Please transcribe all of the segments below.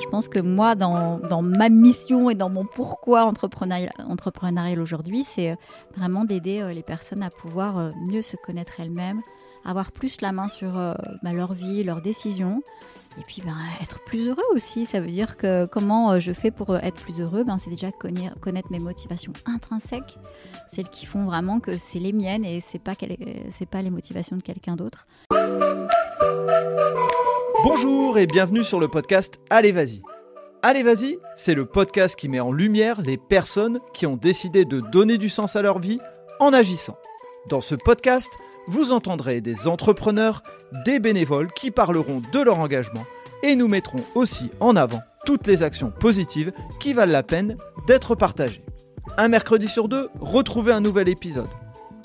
je pense que moi, dans, ma mission et dans mon pourquoi entrepreneurial, aujourd'hui, c'est vraiment d'aider les personnes à pouvoir mieux se connaître elles-mêmes, avoir plus la main sur bah, leur vie, leurs décisions. Et puis ben, être plus heureux aussi, ça veut dire que comment je fais pour être plus heureux? Ben, C'est déjà connaître mes motivations intrinsèques, celles qui font vraiment que c'est les miennes et c'est pas, pas les motivations de quelqu'un d'autre. Bonjour et bienvenue sur le podcast Allez Vas-y. Allez Vas-y, c'est le podcast qui met en lumière les personnes qui ont décidé de donner du sens à leur vie en agissant. Dans ce podcast, vous entendrez des entrepreneurs, des bénévoles qui parleront de leur engagement et nous mettrons aussi en avant toutes les actions positives qui valent la peine d'être partagées. Un mercredi sur deux, retrouvez un nouvel épisode.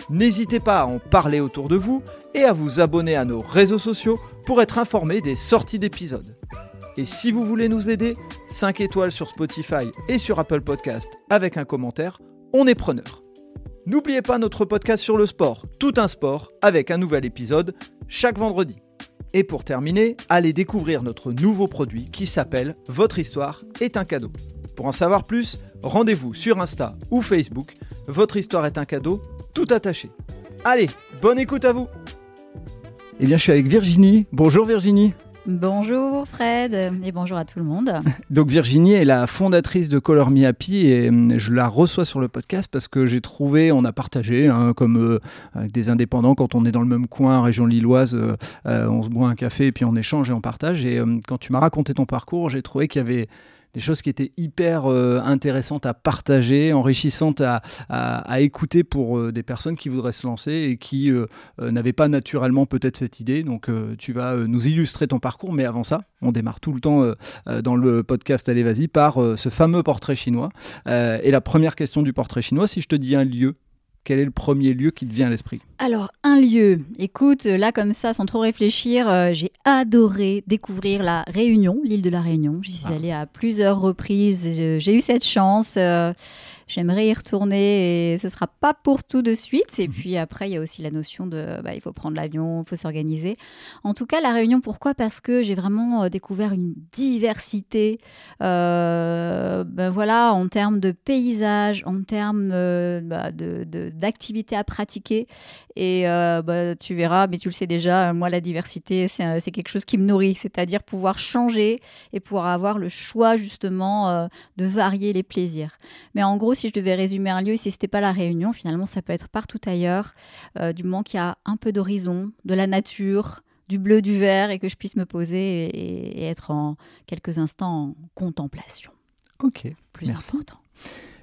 N'hésitez pas à en parler autour de vous et à vous abonner à nos réseaux sociaux pour être informé des sorties d'épisodes. Et si vous voulez nous aider, 5 étoiles sur Spotify et sur Apple Podcast avec un commentaire, on est preneur. N'oubliez pas notre podcast sur le sport, tout un sport, avec un nouvel épisode chaque vendredi. Et pour terminer, allez découvrir notre nouveau produit qui s'appelle Votre histoire est un cadeau. Pour en savoir plus, rendez-vous sur Insta ou Facebook. Votre histoire est un cadeau, tout attaché. Allez, bonne écoute à vous Eh bien, je suis avec Virginie. Bonjour Virginie. Bonjour Fred et bonjour à tout le monde. Donc Virginie est la fondatrice de Color Me Happy et hum, je la reçois sur le podcast parce que j'ai trouvé, on a partagé hein, comme euh, avec des indépendants quand on est dans le même coin, région lilloise, euh, euh, on se boit un café et puis on échange et on partage. Et hum, quand tu m'as raconté ton parcours, j'ai trouvé qu'il y avait des choses qui étaient hyper euh, intéressantes à partager, enrichissantes à, écouter pour euh, des personnes qui voudraient se lancer et qui euh, n'avaient pas naturellement peut-être cette idée. Donc tu vas nous illustrer ton parcours, mais avant ça, on démarre tout le temps dans le podcast Allez vas-y par ce fameux portrait chinois. et la première question du portrait chinois, si je te dis un lieu, quel est le premier lieu qui te vient à l'esprit Alors, un lieu. Écoute, là, comme ça, sans trop réfléchir, euh, j'ai adoré découvrir la Réunion, l'île de la Réunion. J'y suis ah. allée à plusieurs reprises. J'ai eu cette chance. Euh, J'aimerais y retourner et ce sera pas pour tout de suite. Et mhm. puis après, il y a aussi la notion de, bah, il faut prendre l'avion, il faut s'organiser. En tout cas, la Réunion, pourquoi? Parce que j'ai vraiment euh, découvert une diversité, euh, ben voilà, en termes de paysages, en termes euh, bah, d'activités à pratiquer. Et bah, tu verras, mais tu le sais déjà, moi, la diversité, c'est quelque chose qui me nourrit, c'est-à-dire pouvoir changer et pouvoir avoir le choix justement de varier les plaisirs. Mais en gros, si je devais résumer un lieu, si c'était pas la Réunion, finalement, ça peut être partout ailleurs, euh, du moment qu'il y a un peu d'horizon, de la nature, du bleu, du vert, et que je puisse me poser et, être en quelques instants en contemplation. Ok. Plus important.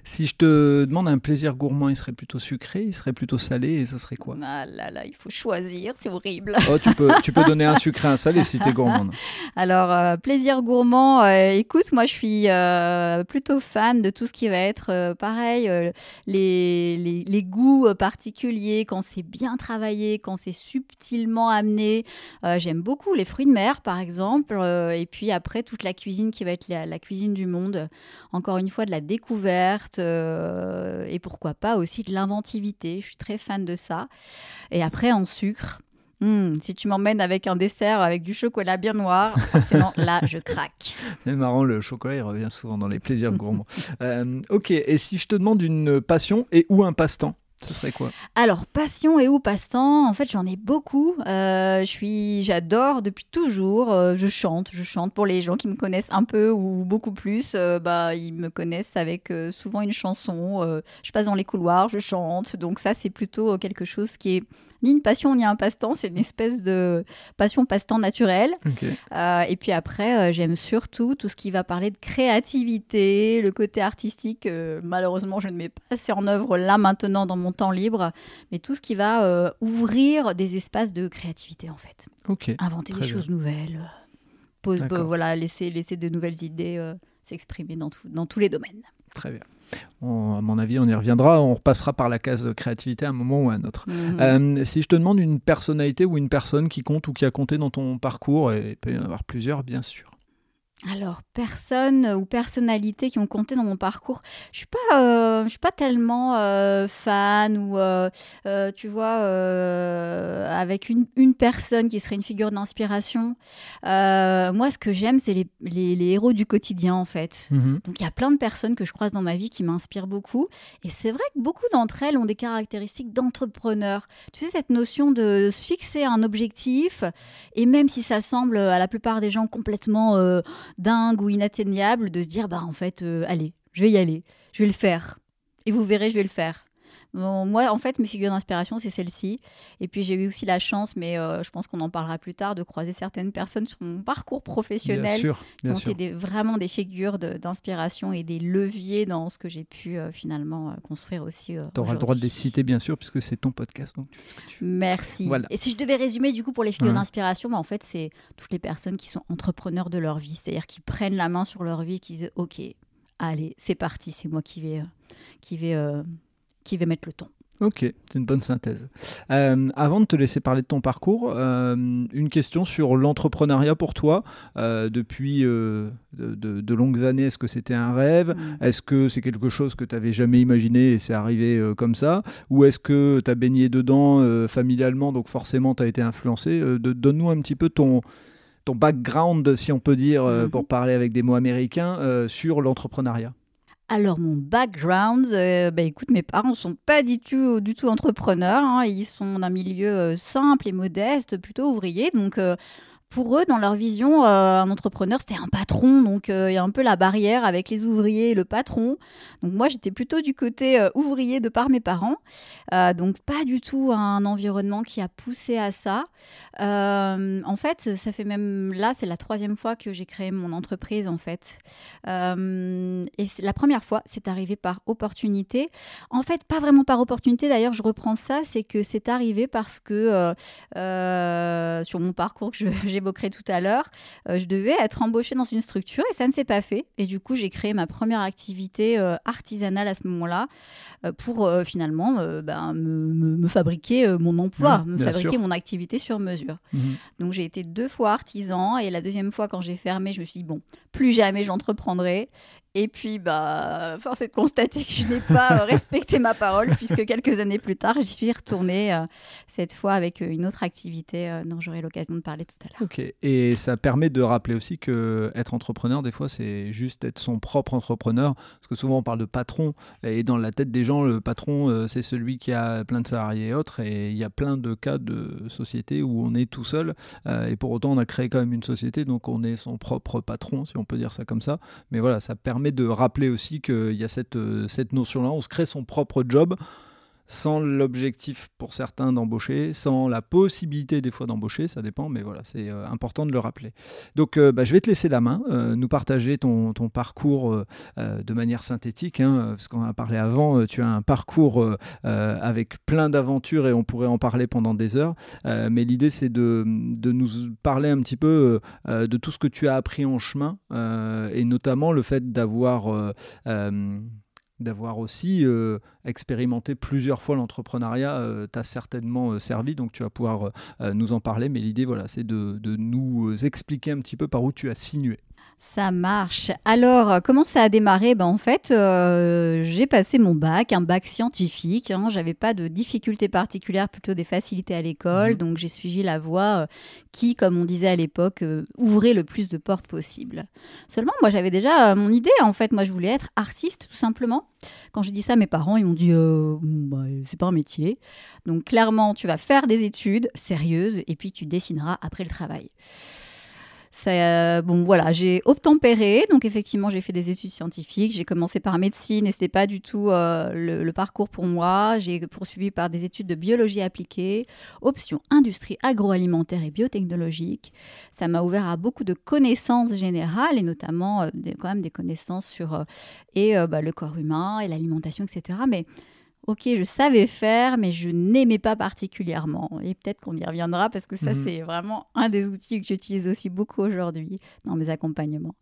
Si je te demande un plaisir gourmand, il serait plutôt sucré, il serait plutôt salé, et ça serait quoi? Ah là là, il faut choisir, c'est horrible. Oh, tu, peux, tu peux donner un sucré, un salé si tu es gourmande. Alors, euh, plaisir gourmand, euh, écoute, moi je suis euh, plutôt fan de tout ce qui va être pareil, les, les, les, goûts particuliers, quand c'est bien travaillé, quand c'est subtilement amené. J'aime beaucoup les fruits de mer, par exemple, et puis après toute la cuisine qui va être la, la cuisine du monde. Encore une fois, de la découverte euh, et pourquoi pas aussi de l'inventivité. Je suis très fan de ça. Et après, en sucre, hmm, si tu m'emmènes avec un dessert avec du chocolat bien noir, forcément là je craque. C'est marrant, le chocolat il revient souvent dans les plaisirs gourmands. Euh, ok, et si je te demande une passion et ou un passe-temps? Ce serait quoi Alors, passion et ou passe-temps, en fait, j'en ai beaucoup. Euh, j'adore depuis toujours. Euh, je chante, je chante pour les gens qui me connaissent un peu ou beaucoup plus. Euh, bah, ils me connaissent avec souvent une chanson. je passe dans les couloirs, je chante. Donc ça, c'est plutôt quelque chose qui est ni une passion ni un passe-temps, c'est une espèce de passion passe-temps naturel. Euh, et puis après, euh, j'aime surtout tout ce qui va parler de créativité, le côté artistique. Euh, malheureusement, je ne mets pas assez en œuvre là maintenant dans mon temps libre, mais tout ce qui va ouvrir des espaces de créativité en fait. Inventer des choses nouvelles, voilà, laisser, laisser de nouvelles idées s'exprimer dans, dans tous les domaines. Très bien à mon avis, on y reviendra. On repassera par la case créativité à un moment ou à un autre. Mhm. Euh, si je te demande une personnalité ou une personne qui compte ou qui a compté dans ton parcours, et il peut y en avoir plusieurs, bien sûr. Alors, personne ou personnalité qui ont compté dans mon parcours. Je suis pas, euh, je suis pas tellement euh, fan ou, euh, tu vois, avec une, une, personne qui serait une figure d'inspiration. moi, ce que j'aime, c'est les, les, héros du quotidien, en fait. Mhm. Donc, il y a plein de personnes que je croise dans ma vie qui m'inspirent beaucoup. Et c'est vrai que beaucoup d'entre elles ont des caractéristiques d'entrepreneurs. Tu sais, cette notion de se fixer un objectif, et même si ça semble à la plupart des gens complètement dingue ou inatteignable de se dire bah en fait euh, allez je vais y aller je vais le faire. Et vous verrez je vais le faire moi, en fait, mes figures d'inspiration, c'est celle-ci. Et puis, j'ai eu aussi la chance, mais euh, je pense qu'on en parlera plus tard, de croiser certaines personnes sur mon parcours professionnel qui ont été vraiment des figures d'inspiration et des leviers dans ce que j'ai pu euh, finalement euh, construire aussi. tu auras le droit de les citer, bien sûr, puisque c'est ton podcast. Donc Merci. Et si je devais résumer, du coup, pour les figures d'inspiration, bah, en fait, c'est toutes les personnes qui sont entrepreneurs de leur vie, c'est-à-dire qui prennent la main sur leur vie, qui disent OK, allez, c'est parti, c'est moi qui vais, qui vais qui va mettre le ton. Ok, c'est une bonne synthèse. Euh, avant de te laisser parler de ton parcours, euh, une question sur l'entrepreneuriat pour toi. Euh, depuis de, longues années, est-ce que c'était un rêve? Mm. Est-ce que c'est quelque chose que tu n'avais jamais imaginé et c'est arrivé comme ça? Ou est-ce que tu as baigné dedans familialement, donc forcément tu as été influencé? Donne-nous un petit peu ton, ton background, si on peut dire, mm-hmm. pour parler avec des mots américains, sur l'entrepreneuriat. Alors mon background, euh, bah, écoute, mes parents sont pas du tout, du tout entrepreneurs. Hein. ils sont d'un milieu euh, simple et modeste, plutôt ouvrier. Donc euh, pour eux, dans leur vision, euh, un entrepreneur, c'était un patron. Donc, euh, il y a un peu la barrière avec les ouvriers et le patron. Donc, moi, j'étais plutôt du côté euh, ouvrier de par mes parents. donc, pas du tout un environnement qui a poussé à ça. en fait, ça fait même là, c'est la troisième fois que j'ai créé mon entreprise, en fait. et la première fois, c'est arrivé par opportunité. En fait, pas vraiment par opportunité. D'ailleurs, je reprends ça, c'est que c'est arrivé parce que sur mon parcours j'évoquerai tout à l'heure, euh, je devais être embauchée dans une structure et ça ne s'est pas fait. Et du coup, j'ai créé ma première activité euh, artisanale à ce moment-là euh, pour finalement ben, me, fabriquer mon emploi, mmh, me fabriquer mon activité sur mesure. Mmh. Donc j'ai été deux fois artisan et la deuxième fois quand j'ai fermé, je me suis dit, bon, plus jamais j'entreprendrai. Et puis, bah, force est de constater que je n'ai pas euh, respecté ma parole, puisque quelques années plus tard, j'y suis retournée, euh, cette fois avec euh, une autre activité dont j'aurai l'occasion de parler tout à l'heure. Ok, et ça permet de rappeler aussi que être entrepreneur, des fois, c'est juste être son propre entrepreneur, parce que souvent on parle de patron, et dans la tête des gens, le patron, c'est celui qui a plein de salariés et autres, et il y a plein de cas de sociétés où on est tout seul, et pour autant on a créé quand même une société, donc on est son propre patron, si on peut dire ça comme ça, mais voilà, ça permet de rappeler aussi qu'il y a cette, euh, cette notion-là, on se crée son propre job sans l'objectif pour certains d'embaucher, sans la possibilité des fois d'embaucher, ça dépend, mais voilà, c'est euh, important de le rappeler. Donc euh, bah, je vais te laisser la main, nous partager ton, ton parcours de manière synthétique, hein, parce qu'on a parlé avant, tu as un parcours avec plein d'aventures et on pourrait en parler pendant des heures, mais l'idée c'est de, de, nous parler un petit peu de tout ce que tu as appris en chemin, et notamment le fait d'avoir d'avoir aussi euh, expérimenté plusieurs fois l'entrepreneuriat euh, t'a certainement euh, servi, donc tu vas pouvoir nous en parler. Mais l'idée, voilà, c'est de, de, nous expliquer un petit peu par où tu as sinué. Ça marche. Alors, euh, comment ça a démarré? Ben, En fait, euh, j'ai passé mon bac, un bac scientifique. Hein. J'avais pas de difficultés particulières, plutôt des facilités à l'école. Mhm. Donc, j'ai suivi la voie euh, qui, comme on disait à l'époque, ouvrait le plus de portes possible. Seulement, moi, j'avais déjà mon idée. En fait, moi, je voulais être artiste, tout simplement. Quand j'ai dit ça, mes parents, ils m'ont dit bah, c'est pas un métier. Donc, clairement, tu vas faire des études sérieuses et puis tu dessineras après le travail. Euh, bon, voilà, j'ai obtempéré. Donc, effectivement, j'ai fait des études scientifiques. J'ai commencé par médecine et c'était pas du tout euh, le, parcours pour moi. J'ai poursuivi par des études de biologie appliquée, option industrie agroalimentaire et biotechnologique. Ça m'a ouvert à beaucoup de connaissances générales et notamment euh, quand même des connaissances sur et bah, le corps humain et l'alimentation, etc. Mais ok, je savais faire, mais je n'aimais pas particulièrement. Et peut-être qu'on y reviendra parce que ça, Mhm. c'est vraiment un des outils que j'utilise aussi beaucoup aujourd'hui dans mes accompagnements.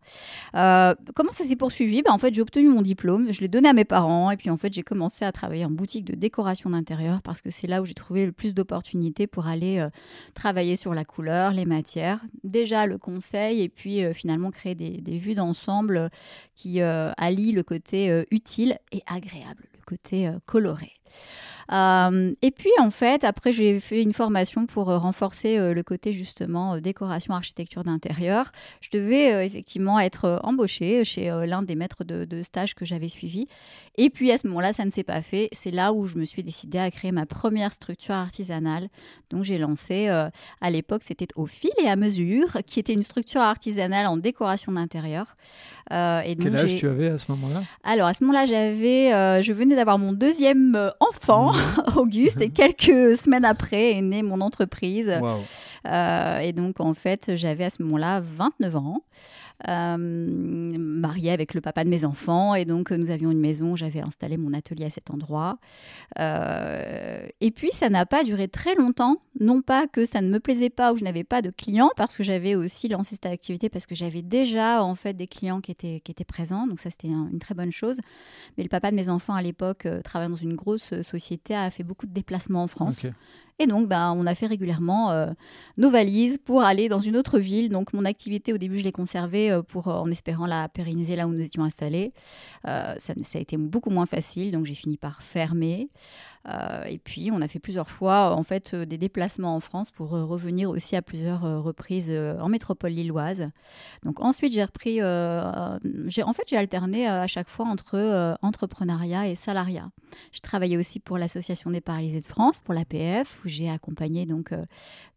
Euh, comment ça s'est poursuivi? Bah, En fait, j'ai obtenu mon diplôme, je l'ai donné à mes parents, et puis en fait, j'ai commencé à travailler en boutique de décoration d'intérieur parce que c'est là où j'ai trouvé le plus d'opportunités pour aller euh, travailler sur la couleur, les matières, déjà le conseil, et puis euh, finalement créer des, des vues d'ensemble qui allient le côté utile et agréable, le côté euh, coloré. Euh, et puis en fait, après j'ai fait une formation pour euh, renforcer euh, le côté justement décoration architecture d'intérieur. Je devais effectivement être embauchée chez l'un des maîtres de, de stage que j'avais suivi. Et puis à ce moment-là, ça ne s'est pas fait. C'est là où je me suis décidée à créer ma première structure artisanale. Donc j'ai lancé, à l'époque, c'était au fil et à mesure, qui était une structure artisanale en décoration d'intérieur. Euh, et donc, Quel âge tu avais à ce moment-là? Alors à ce moment-là, j'avais, euh, je venais d'avoir mon deuxième enfant, Auguste, et quelques semaines après est née mon entreprise. Euh, et donc en fait, j'avais à ce moment-là 29 ans, mariée avec le papa de mes enfants, et donc euh, nous avions une maison. J'avais installé mon atelier à cet endroit. Euh, et puis ça n'a pas duré très longtemps. Non pas que ça ne me plaisait pas ou je n'avais pas de clients, parce que j'avais aussi lancé cette activité parce que j'avais déjà en fait des clients qui étaient présents. Donc ça c'était un- une très bonne chose. Mais le papa de mes enfants à l'époque, euh, travaillant dans une grosse euh, société, a fait beaucoup de déplacements en France. Et donc, ben, on a fait régulièrement euh, nos valises pour aller dans une autre ville. Donc, mon activité, au début, je l'ai conservée euh, pour, euh, en espérant la pérenniser là où nous étions installés. Ça a été beaucoup moins facile, donc j'ai fini par fermer. Euh, et puis, on a fait plusieurs fois, euh, en fait, euh, des déplacements en France pour revenir aussi à plusieurs reprises en métropole lilloise. Donc, ensuite, j'ai repris, en fait, j'ai alterné à chaque fois entre entrepreneuriat et salariat. J'ai travaillé aussi pour l'Association des paralysés de France, pour l'APF, où j'ai accompagné donc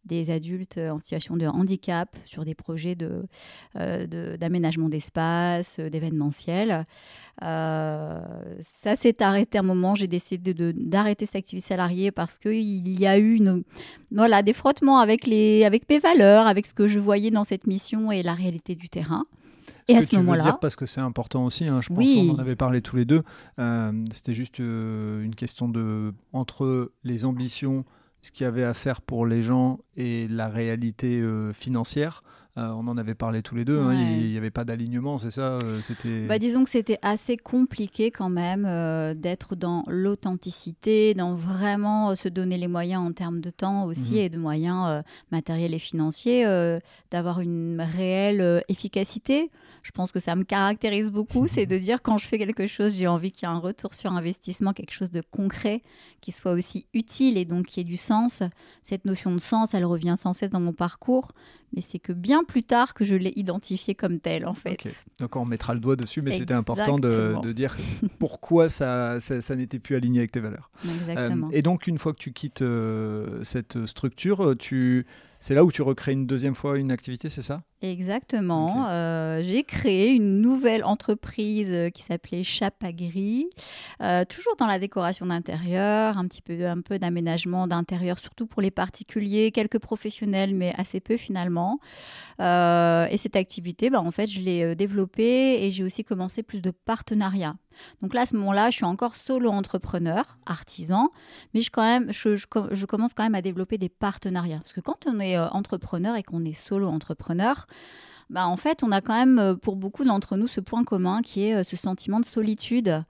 des adultes en situation de handicap sur des projets de, euh, de- d'aménagement d'espace, euh, d'événementiel. Euh, ça s'est arrêté un moment. J'ai décidé de, d'arrêter cette activité salariée parce qu'il y a eu une, voilà, des frottements avec, les, avec mes valeurs, avec ce que je voyais dans cette mission et la réalité du terrain. Ce Et à que ce tu veux moment-là- dire, parce que c'est important aussi, hein, je pense Oui. on en avait parlé tous les deux, euh, c'était juste euh, une question de entre les ambitions, ce qu'il y avait à faire pour les gens et la réalité euh, financière. euh, on en avait parlé tous les deux, hein, il n'y avait pas d'alignement, c'est ça euh, C'était Bah, disons que c'était assez compliqué quand même euh, d'être dans l'authenticité, dans vraiment se donner les moyens en termes de temps aussi Mhm. et de moyens matériels et financiers, d'avoir une réelle efficacité. Je pense que ça me caractérise beaucoup, c'est de dire quand je fais quelque chose, j'ai envie qu'il y ait un retour sur investissement, quelque chose de concret, qui soit aussi utile et donc qui ait du sens. Cette notion de sens, elle revient sans cesse dans mon parcours, mais c'est que bien plus tard que je l'ai identifiée comme telle en fait. Donc on mettra le doigt dessus, mais c'était important de, dire pourquoi ça, ça, ça n'était plus aligné avec tes valeurs. Exactement. Euh, et donc une fois que tu quittes euh, cette structure, tu... c'est là où tu recrées une deuxième fois une activité, c'est ça? Exactement. Euh, j'ai créé une nouvelle entreprise euh, qui s'appelait Chapagri, euh, toujours dans la décoration d'intérieur, un petit peu, un peu d'aménagement d'intérieur, surtout pour les particuliers, quelques professionnels, mais assez peu finalement. Euh, et cette activité, bah, en fait, je l'ai développée et j'ai aussi commencé plus de partenariats. Donc là, à ce moment-là, je suis encore solo entrepreneur, artisan, mais je, commence quand même à développer des partenariats. Parce que quand on est euh, entrepreneur et qu'on est solo entrepreneur, bah, en fait, on a quand même, euh, pour beaucoup d'entre nous, ce point commun qui est euh, ce sentiment de solitude.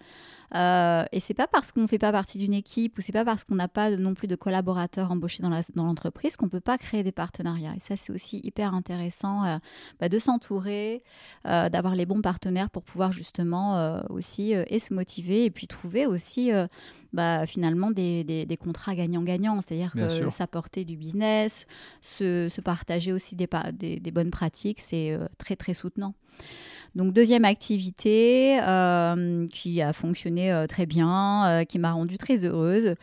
Euh, et c'est pas parce qu'on ne fait pas partie d'une équipe ou c'est pas parce qu'on n'a pas non plus de collaborateurs embauchés dans l'entreprise qu'on peut pas créer des partenariats. Et ça, c'est aussi hyper intéressant euh, bah, de s'entourer, euh, d'avoir les bons partenaires pour pouvoir justement euh, aussi et se motiver et puis trouver aussi bah, finalement des, des- des contrats gagnant-gagnant, c'est-à-dire que s'apporter du business, se, se partager aussi des, des- bonnes pratiques, c'est euh, très très soutenant. Donc deuxième activité euh, qui a fonctionné euh, très bien, euh, qui m'a rendue très heureuse.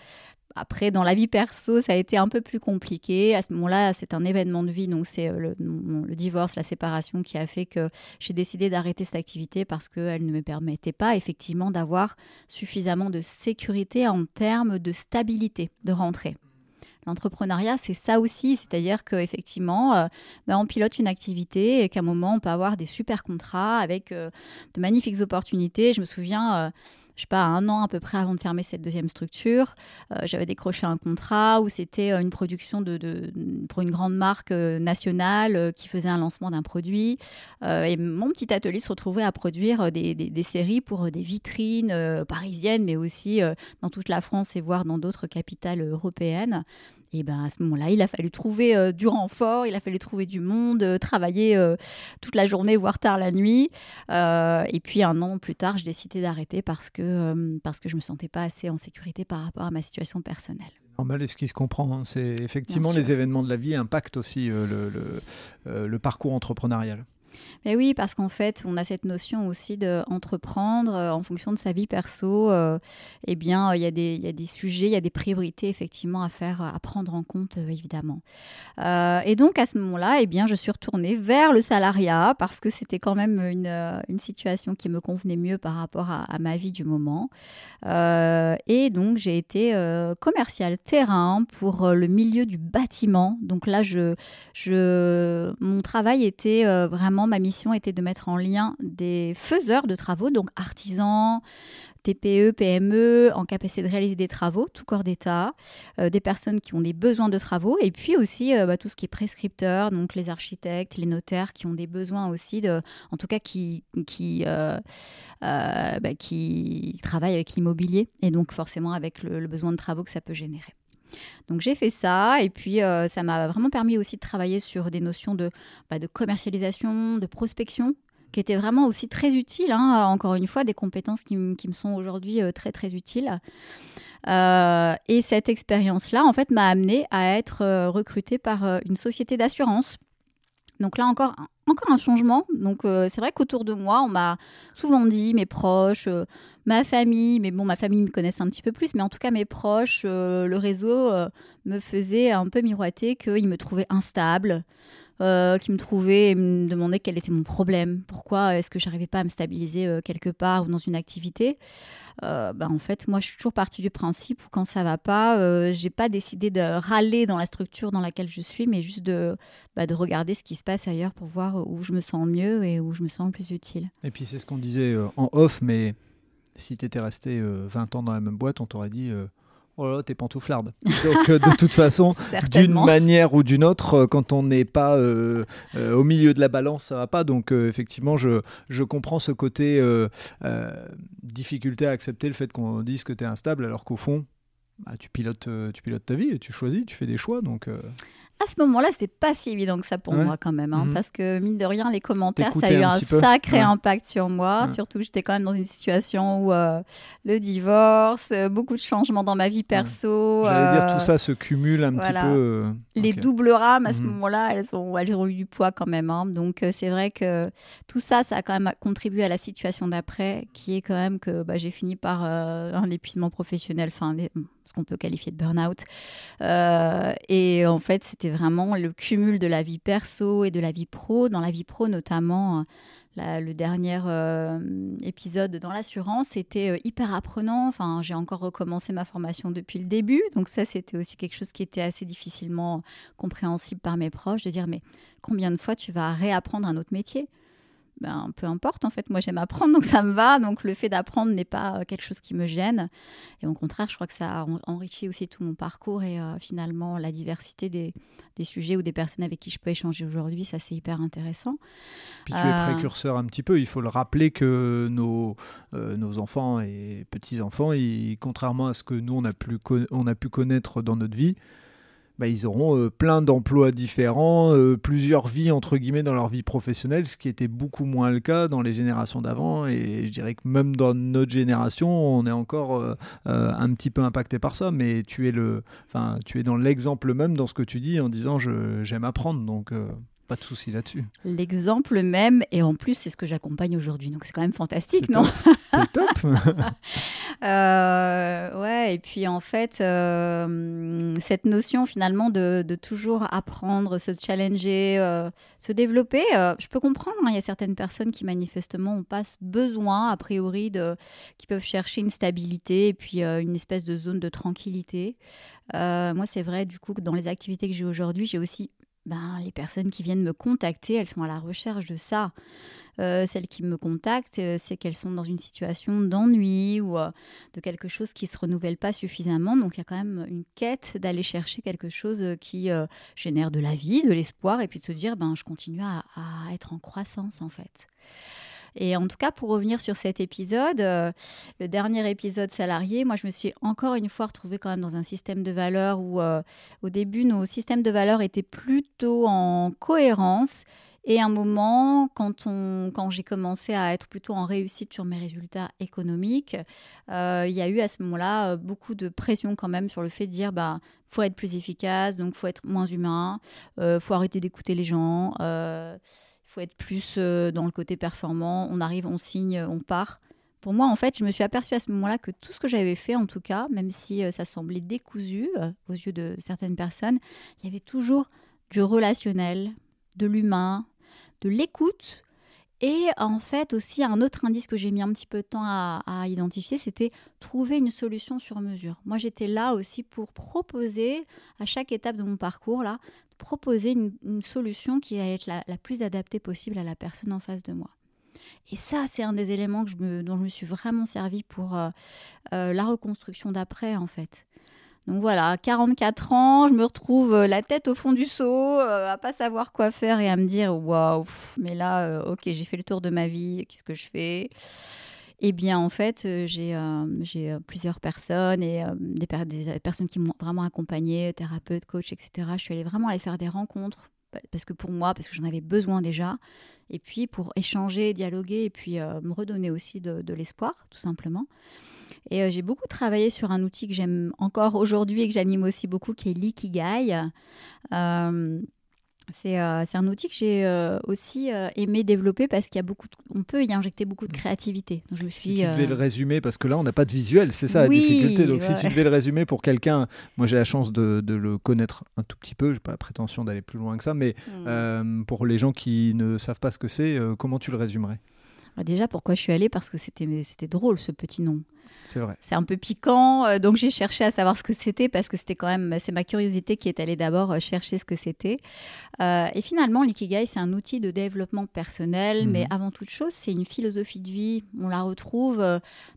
Après, dans la vie perso, ça a été un peu plus compliqué. À ce moment-là, c'est un événement de vie, donc c'est euh, le, divorce, la séparation qui a fait que j'ai décidé d'arrêter cette activité parce qu'elle ne me permettait pas effectivement d'avoir suffisamment de sécurité en termes de stabilité de rentrée. L'entrepreneuriat, c'est ça aussi, c'est-à-dire qu'effectivement, euh, ben, on pilote une activité et qu'à un moment, on peut avoir des super contrats avec euh, de magnifiques opportunités. Je me souviens, je sais pas, un an à peu près avant de fermer cette deuxième structure, j'avais décroché un contrat où c'était une production pour une grande marque nationale qui faisait un lancement d'un produit. et mon petit atelier se retrouvait à produire des séries pour des vitrines parisiennes, mais aussi dans toute la France et voire dans d'autres capitales européennes. Et ben à ce moment-là, il a fallu trouver euh, du renfort, il a fallu trouver du monde, euh, travailler euh, toute la journée, voire tard la nuit. et puis un an plus tard, je décidais d'arrêter parce que, parce que je ne me sentais pas assez en sécurité par rapport à ma situation personnelle normal et ce qui se comprend. Hein. C'est effectivement les événements de la vie impactent aussi le, le, parcours entrepreneurial. Mais oui, parce qu'en fait, on a cette notion aussi d'entreprendre euh, en fonction de sa vie perso. Euh, eh bien, il y, a des, y a des sujets, il y a des priorités effectivement à faire, à prendre en compte, euh, évidemment. et donc, à ce moment-là, eh bien, je suis retournée vers le salariat parce que c'était quand même une, une, situation qui me convenait mieux par rapport à, ma vie du moment. et donc, j'ai été commercial terrain pour le milieu du bâtiment. Donc là, je, je, mon travail était vraiment ma mission était de mettre en lien des faiseurs de travaux, donc artisans, TPE, PME, en capacité de réaliser des travaux, tout corps d'État, euh, des personnes qui ont des besoins de travaux, et puis aussi euh, bah, tout ce qui est prescripteur, donc les architectes, les notaires qui ont des besoins aussi, en tout cas qui, euh, bah, qui travaillent avec l'immobilier, et donc forcément avec le besoin de travaux que ça peut générer. Donc j'ai fait ça et puis euh, ça m'a vraiment permis aussi de travailler sur des notions de, bah, de commercialisation, de prospection qui étaient vraiment aussi très utiles. Hein. encore une fois, des compétences qui, me sont aujourd'hui euh, très très utiles. Euh, et cette expérience-là, en fait, m'a amené à être recrutée par une société d'assurance donc là encore, encore un changement. Donc euh, c'est vrai qu'autour de moi, on m'a souvent dit, mes proches, euh, ma famille, mais bon, ma famille me connaissait un petit peu plus, mais en tout cas mes proches, euh, le réseau me faisait un peu miroiter qu'ils me trouvaient instable. Qui me trouvaient et me demandaient quel était mon problème, pourquoi est-ce que j'arrivais pas à me stabiliser quelque part ou dans une activité? Euh, bah, en fait, moi, je suis toujours partie du principe où quand ça va pas, euh, j'ai pas décidé de râler dans la structure dans laquelle je suis, mais juste de, bah, de regarder ce qui se passe ailleurs pour voir où je me sens mieux et où je me sens le plus utile. Et puis, c'est ce qu'on disait euh, en off, mais si tu étais resté 20 ans dans la même boîte, on t'aurait dit Oh là, t'es pantouflarde. Donc, euh, de toute façon, d'une manière ou d'une autre, euh, quand on n'est pas euh, au milieu de la balance, ça va pas. Donc, effectivement, je, je comprends ce côté difficulté à accepter le fait qu'on dise que tu es instable, alors qu'au fond, bah, tu, pilotes, tu pilotes ta vie et tu choisis, tu fais des choix. Donc, à ce moment-là, c'est pas si évident que ça pour moi quand même, hein, mhm. parce que mine de rien, les commentaires, ça a eu un, sacré impact sur moi. Surtout, j'étais quand même dans une situation où euh, le divorce, euh, beaucoup de changements dans ma vie perso. J'allais dire tout euh, ça se cumule un petit peu. Les doubles rames à ce mhm. moment-là, elles ont, elles ont eu du poids quand même. Hein. Donc c'est vrai que tout ça, ça a quand même contribué à la situation d'après, qui est quand même que bah, j'ai fini par un épuisement professionnel, enfin ce qu'on peut qualifier de burn-out. et en fait, c'était vraiment le cumul de la vie perso et de la vie pro. Dans la vie pro, notamment, le dernier euh, épisode dans l'assurance était euh, hyper apprenant. Enfin, j'ai encore recommencé ma formation depuis le début. Donc ça, c'était aussi quelque chose qui était assez difficilement compréhensible par mes proches, de dire, mais combien de fois tu vas réapprendre un autre métier? Ben, peu importe, en fait, moi j'aime apprendre, donc ça me va. Donc le fait d'apprendre n'est pas euh, quelque chose qui me gêne. Et au contraire, je crois que ça a enrichi aussi tout mon parcours et euh, finalement la diversité des, des, sujets ou des personnes avec qui je peux échanger aujourd'hui, ça c'est hyper intéressant. Puis tu es euh, précurseur un petit peu, il faut le rappeler que nos, nos enfants et petits-enfants, contrairement à ce que nous on a, pu on a pu connaître dans notre vie, bah, ils auront euh, plein d'emplois différents, euh, plusieurs vies entre guillemets dans leur vie professionnelle, ce qui était beaucoup moins le cas dans les générations d'avant. Et je dirais que même dans notre génération, on est encore euh, un petit peu impacté par ça. Mais tu es le, tu es dans l'exemple même dans ce que tu dis en disant j'aime apprendre. Donc pas de souci là-dessus. L'exemple même, et en plus, c'est ce que j'accompagne aujourd'hui. Donc, c'est quand même fantastique, non C'est top euh, Ouais, et puis en fait, euh, cette notion finalement de, toujours apprendre, se challenger, euh, se développer, je peux comprendre. Hein. il y a certaines personnes qui manifestement ont pas besoin, a priori, de, qui peuvent chercher une stabilité et puis une espèce de zone de tranquillité. moi, c'est vrai, du coup, que dans les activités que j'ai aujourd'hui, j'ai aussi ben, les personnes qui viennent me contacter, elles sont à la recherche de ça. Euh, celles qui me contactent, euh, c'est qu'elles sont dans une situation d'ennui ou euh, de quelque chose qui se renouvelle pas suffisamment. Donc il y a quand même une quête d'aller chercher quelque chose qui génère de la vie, de l'espoir, et puis de se dire, ben, je continue à, être en croissance en fait. Et en tout cas, pour revenir sur cet épisode, le dernier épisode salarié, moi, je me suis encore une fois retrouvée quand même dans un système de valeurs où, au début, nos systèmes de valeurs étaient plutôt en cohérence. Et un moment, quand, on, quand j'ai commencé à être plutôt en réussite sur mes résultats économiques, euh, il y a eu à ce moment-là euh, beaucoup de pression quand même sur le fait de dire bah faut être plus efficace, donc faut être moins humain, euh, faut arrêter d'écouter les gens, il faut être plus dans le côté performant. On arrive, on signe, on part. Pour moi, en fait, je me suis aperçue à ce moment-là que tout ce que j'avais fait, en tout cas, même si ça semblait décousu aux yeux de certaines personnes, il y avait toujours du relationnel, de l'humain, de l'écoute. Et en fait aussi un autre indice que j'ai mis un petit peu de temps à, identifier, c'était trouver une solution sur mesure. Moi j'étais là aussi pour proposer à chaque étape de mon parcours là, proposer une, solution qui allait être la, plus adaptée possible à la personne en face de moi. Et ça, c'est un des éléments dont je me suis vraiment servi pour euh, euh, la reconstruction d'après, en fait. Donc voilà, 44 ans, je me retrouve euh, la tête au fond du seau, à pas savoir quoi faire et à me dire waouh, mais là, ok, j'ai fait le tour de ma vie, qu'est-ce que je fais? Eh bien, en fait, j'ai plusieurs personnes et des, des, personnes qui m'ont vraiment accompagné, thérapeute, coach, etc. Je suis allée vraiment aller faire des rencontres parce que pour moi, parce que j'en avais besoin déjà, et puis pour échanger, dialoguer et puis me redonner aussi de, l'espoir, tout simplement. Et euh, j'ai beaucoup travaillé sur un outil que j'aime encore aujourd'hui et que j'anime aussi beaucoup, qui est l'Ikigai. Euh, c'est euh, un outil que j'ai euh, aussi aimé développer parce qu'il y a beaucoup, on peut y injecter beaucoup de mm. créativité. Donc je me suis, si tu devais le résumer, parce que là on n'a pas de visuel, c'est ça la difficulté. Donc si tu devais le résumer pour quelqu'un, moi j'ai la chance de, de, le connaître un tout petit peu, j'ai pas la prétention d'aller plus loin que ça, mais mm. pour les gens qui ne savent pas ce que c'est, comment tu le résumerais? Bah, Déjà pourquoi je suis allée? Parce que c'était drôle ce petit nom. C'est vrai. C'est un peu piquant, euh, donc j'ai cherché à savoir ce que c'était parce que c'était quand même, c'est ma curiosité qui est allée d'abord euh, chercher ce que c'était. Euh, et finalement, l'ikigai, c'est un outil de développement personnel, mais mhm. avant toute chose, c'est une philosophie de vie. On la retrouve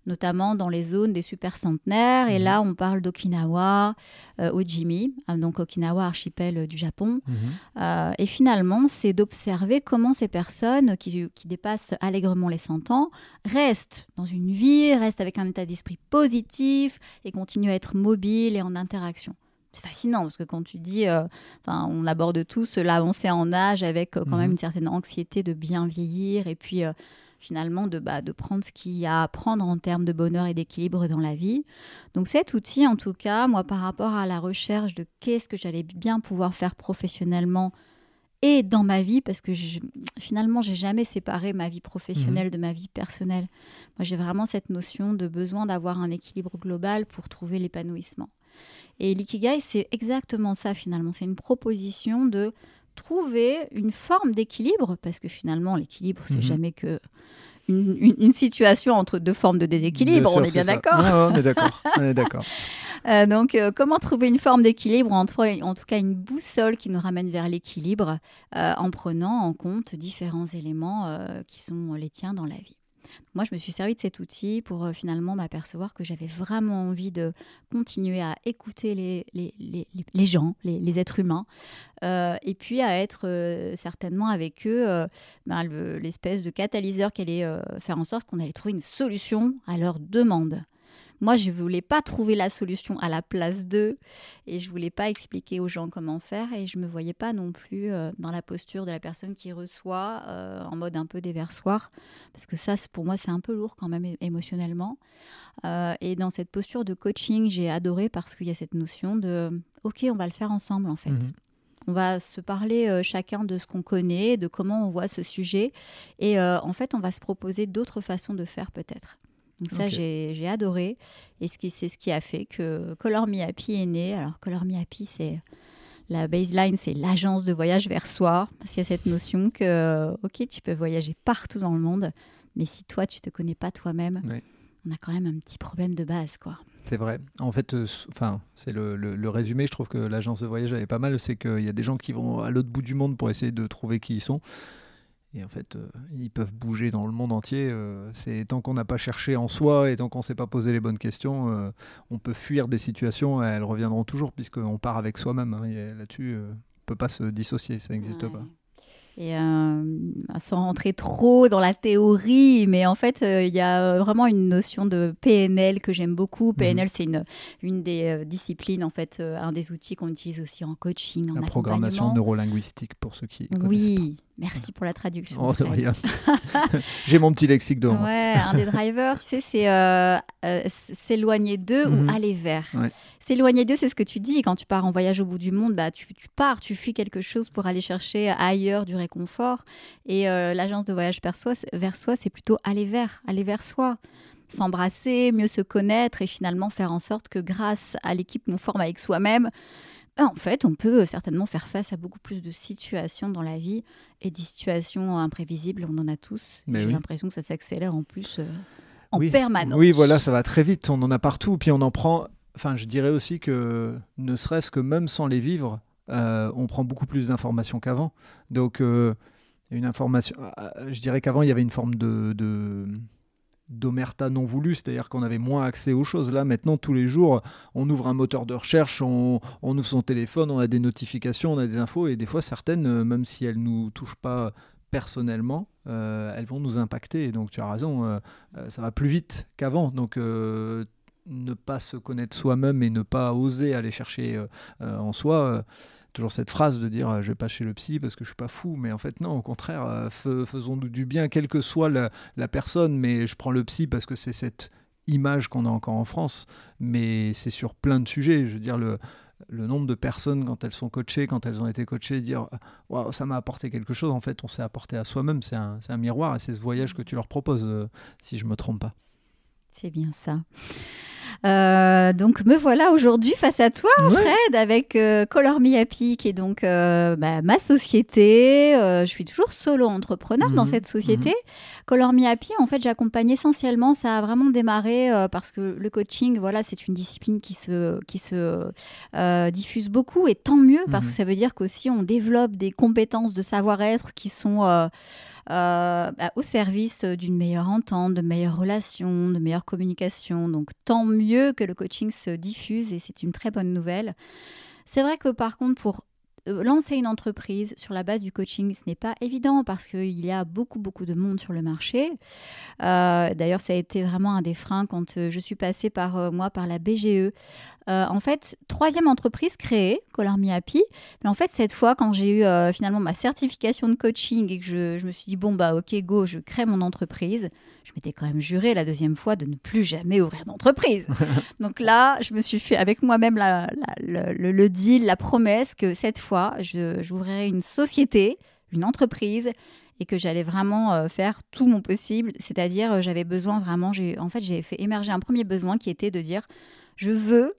notamment dans les zones des super centenaires. Et mhm. là, on parle d'Okinawa, Ojimi, donc Okinawa, archipel du Japon. Mhm. et finalement, c'est d'observer comment ces personnes qui, qui dépassent allègrement les 100 ans restent dans une vie, restent avec un état d'esprit positif et continuent à être mobiles et en interaction. C'est fascinant parce que quand tu dis, euh, enfin, on aborde tous l'avancée en âge avec euh, quand même mhm. une certaine anxiété de bien vieillir et puis euh, finalement de, bah, de prendre ce qu'il y a à prendre en termes de bonheur et d'équilibre dans la vie. Donc cet outil, en tout cas, moi par rapport à la recherche de qu'est-ce que j'allais bien pouvoir faire professionnellement et dans ma vie, parce que je, finalement, j'ai jamais séparé ma vie professionnelle mhm. de ma vie personnelle. Moi, j'ai vraiment cette notion de besoin d'avoir un équilibre global pour trouver l'épanouissement. Et l'ikigai, c'est exactement ça finalement. C'est une proposition de trouver une forme d'équilibre, parce que finalement, l'équilibre, c'est mhm. jamais que une, situation entre deux formes de déséquilibre, on est bien d'accord On est d'accord. on est d'accord. Euh, donc, euh, comment trouver une forme d'équilibre, entre, en tout cas une boussole qui nous ramène vers l'équilibre, euh, en prenant en compte différents éléments qui sont les tiens dans la vie? Moi, je me suis servi de cet outil pour finalement m'apercevoir que j'avais vraiment envie de continuer à écouter les, gens, les, êtres humains, et puis à être certainement avec eux ben, l'espèce de catalyseur qui allait faire en sorte qu'on allait trouver une solution à leurs demandes. Moi, je voulais pas trouver la solution à la place d'eux et je voulais pas expliquer aux gens comment faire et je me voyais pas non plus euh, dans la posture de la personne qui reçoit euh, en mode un peu déversoir parce que ça, pour moi, c'est un peu lourd quand même émotionnellement. Euh, et dans cette posture de coaching, j'ai adoré parce qu'il y a cette notion de OK, on va le faire ensemble en fait. Mhm. On va se parler chacun de ce qu'on connaît, de comment on voit ce sujet. Et en fait, on va se proposer d'autres façons de faire peut-être. Donc ça, j'ai adoré. Et c'est ce qui a fait que Color Me Happy est né. Alors, Color Me Happy, c'est la baseline, c'est l'agence de voyage vers soi. Parce qu'il y a cette notion que, OK, tu peux voyager partout dans le monde, mais si toi, tu te connais pas toi-même, on a quand même un petit problème de base, quoi. C'est vrai. En fait, euh, enfin, c'est le, le- le résumé. Je trouve que l'agence de voyage avait pas mal. C'est qu'il y a des gens qui vont à l'autre bout du monde pour essayer de trouver qui ils sont. Et en fait, euh, ils peuvent bouger dans le monde entier. euh, c'est tant qu'on n'a pas cherché en soi et tant qu'on ne s'est pas posé les bonnes questions, euh, on peut fuir des situations. Elles reviendront toujours puisqu'on part avec soi-même. hein. Et Là-dessus, on peut pas se dissocier. Ça n'existe Ouais. pas. Et euh, sans rentrer trop dans la théorie, mais en fait, euh, il y a euh, vraiment une notion de PNL que j'aime beaucoup. PNL, c'est une, une des euh, disciplines, en fait, un des outils qu'on utilise aussi en coaching, en La programmation neurolinguistique pour ceux qui connaissent Oui, merci pour la traduction. Oh. J'ai mon petit lexique devant. Ouais, un des drivers, tu sais, c'est euh, euh, s'éloigner d'eux Mhm. ou aller vers. Ouais. S'éloigner d'eux, c'est ce que tu dis. Quand tu pars en voyage au bout du monde, bah, tu, tu pars, tu fuis quelque chose pour aller chercher ailleurs du réconfort. Et euh, l'agence de voyage vers soi, c'est- vers soi, c'est plutôt aller vers, aller vers soi. S'embrasser, mieux se connaître et finalement faire en sorte que grâce à l'équipe qu'on forme avec soi-même, bah, en fait, on peut certainement faire face à beaucoup plus de situations dans la vie et des situations imprévisibles, on en a tous. Mais J'ai oui. l'impression que ça s'accélère en plus euh, en Oui. permanence. Oui, voilà, ça va très vite. On en a partout. Puis on en prend. Enfin, je dirais aussi que ne serait-ce que même sans les vivre, euh, on prend beaucoup plus d'informations qu'avant. Donc, euh, une information. euh, Je dirais qu'avant, il y avait une forme de. de d'omerta non voulue, c'est-à-dire qu'on avait moins accès aux choses. Là, maintenant, tous les jours, on ouvre un moteur de recherche, on, on ouvre son téléphone, on a des notifications, on a des infos, et des fois, certaines, euh, même si elles nous touchent pas personnellement, euh, elles vont nous impacter. Et donc, tu as raison, euh, euh, ça va plus vite qu'avant. Donc, ne pas se connaître soi-même et ne pas oser aller chercher en soi. toujours cette phrase de dire je vais pas chez le psy parce que je suis pas fou, mais en fait non, au contraire, fais- faisons-nous du bien, quelle que soit la, la personne. Mais je prends le psy parce que c'est cette image qu'on a encore en France, mais c'est sur plein de sujets. Je veux dire le le nombre de personnes quand elles sont coachées, quand elles ont été coachées, dire waouh ça m'a apporté quelque chose. En fait, on s'est apporté à soi-même. C'est un, un miroir et c'est ce voyage que tu leur proposes, euh, si je me trompe pas. C'est bien ça. Euh, donc me voilà aujourd'hui face à toi, Ouais. Fred, avec euh, Color Me Happy, qui est donc euh, bah, ma société. Je suis toujours solo entrepreneur dans Mhm, cette société. Color Me Happy, en fait, j'accompagne essentiellement. Ça a vraiment démarré euh, parce que le coaching, voilà, c'est une discipline qui se, qui se euh, diffuse beaucoup et tant mieux parce Mhm. que ça veut dire qu'aussi on développe des compétences de savoir-être qui sont euh, bah, au service d'une meilleure entente, de meilleures relations, de meilleure communication. Donc tant mieux que le coaching se diffuse et c'est une très bonne nouvelle. C'est vrai que par contre, pour lancer une entreprise sur la base du coaching, ce n'est pas évident parce qu'il y a beaucoup, beaucoup de monde sur le marché. Euh, D'ailleurs, ça a été vraiment un des freins quand euh, je suis passée par euh, moi par la BGE. Euh, en fait, troisième entreprise créée, Color Me Happy. Mais en fait, cette fois, quand j'ai eu euh, finalement ma certification de coaching et que je, je me suis dit, bon, bah ok, go, je crée mon entreprise, je m'étais quand même juré la deuxième fois de ne plus jamais ouvrir d'entreprise. Donc là, je me suis fait avec moi-même la- la- le, le- deal, la promesse que cette fois, je- j'ouvrirai une société, une entreprise et que j'allais vraiment euh, faire tout mon possible. C'est-à-dire, euh, j'avais besoin vraiment, en fait, j'ai fait émerger un premier besoin qui était de dire, je veux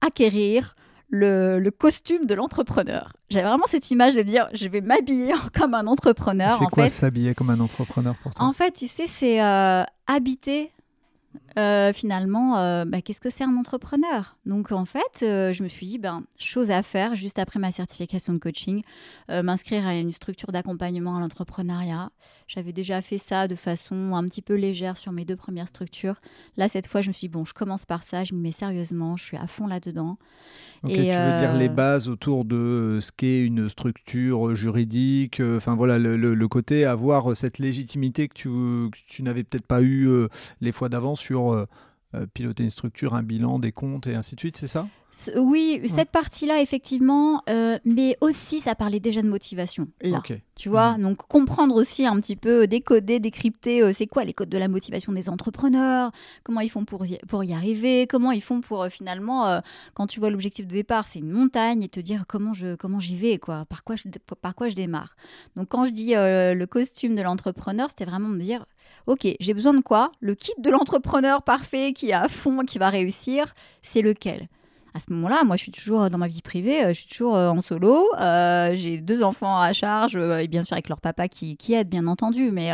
acquérir le, le costume de l'entrepreneur. J'avais vraiment cette image de dire, je vais m'habiller comme un entrepreneur. C'est en quoi s'habiller comme un entrepreneur pour toi? En fait, tu sais, c'est euh, habiter. Euh, finalement, euh, bah, qu'est-ce que c'est un entrepreneur? Donc, en fait, euh, je me suis dit, ben, chose à faire juste après ma certification de coaching, euh, m'inscrire à une structure d'accompagnement à l'entrepreneuriat. J'avais déjà fait ça de façon un petit peu légère sur mes deux premières structures. Là, cette fois, je me suis dit, bon, je commence par ça, je m'y mets sérieusement, je suis à fond là-dedans. Ok, Et, tu veux dire les bases autour de ce qu'est une structure juridique, enfin voilà, le, le- le côté avoir cette légitimité que tu, que tu n'avais peut-être pas eu les fois d'avant sur euh, euh, piloter une structure, un bilan, des comptes et ainsi de suite, c'est ça? Oui, cette partie-là, effectivement, euh, mais aussi, ça parlait déjà de motivation, là. Tu vois, donc comprendre aussi un petit peu, décoder, décrypter, euh, c'est quoi les codes de la motivation des entrepreneurs, comment ils font pour y, pour y arriver, comment ils font pour euh, finalement, euh, quand tu vois l'objectif de départ, c'est une montagne, et te dire comment je comment j'y vais, quoi, par quoi je, par quoi je démarre. Donc quand je dis euh, le costume de l'entrepreneur, c'était vraiment me dire, ok, j'ai besoin de quoi? Le kit de l'entrepreneur parfait qui est à fond, qui va réussir, c'est lequel? À ce moment-là, moi, je suis toujours dans ma vie privée, je suis toujours en solo. j'ai deux enfants à charge, et bien sûr avec leur papa qui, qui aide, bien entendu. Mais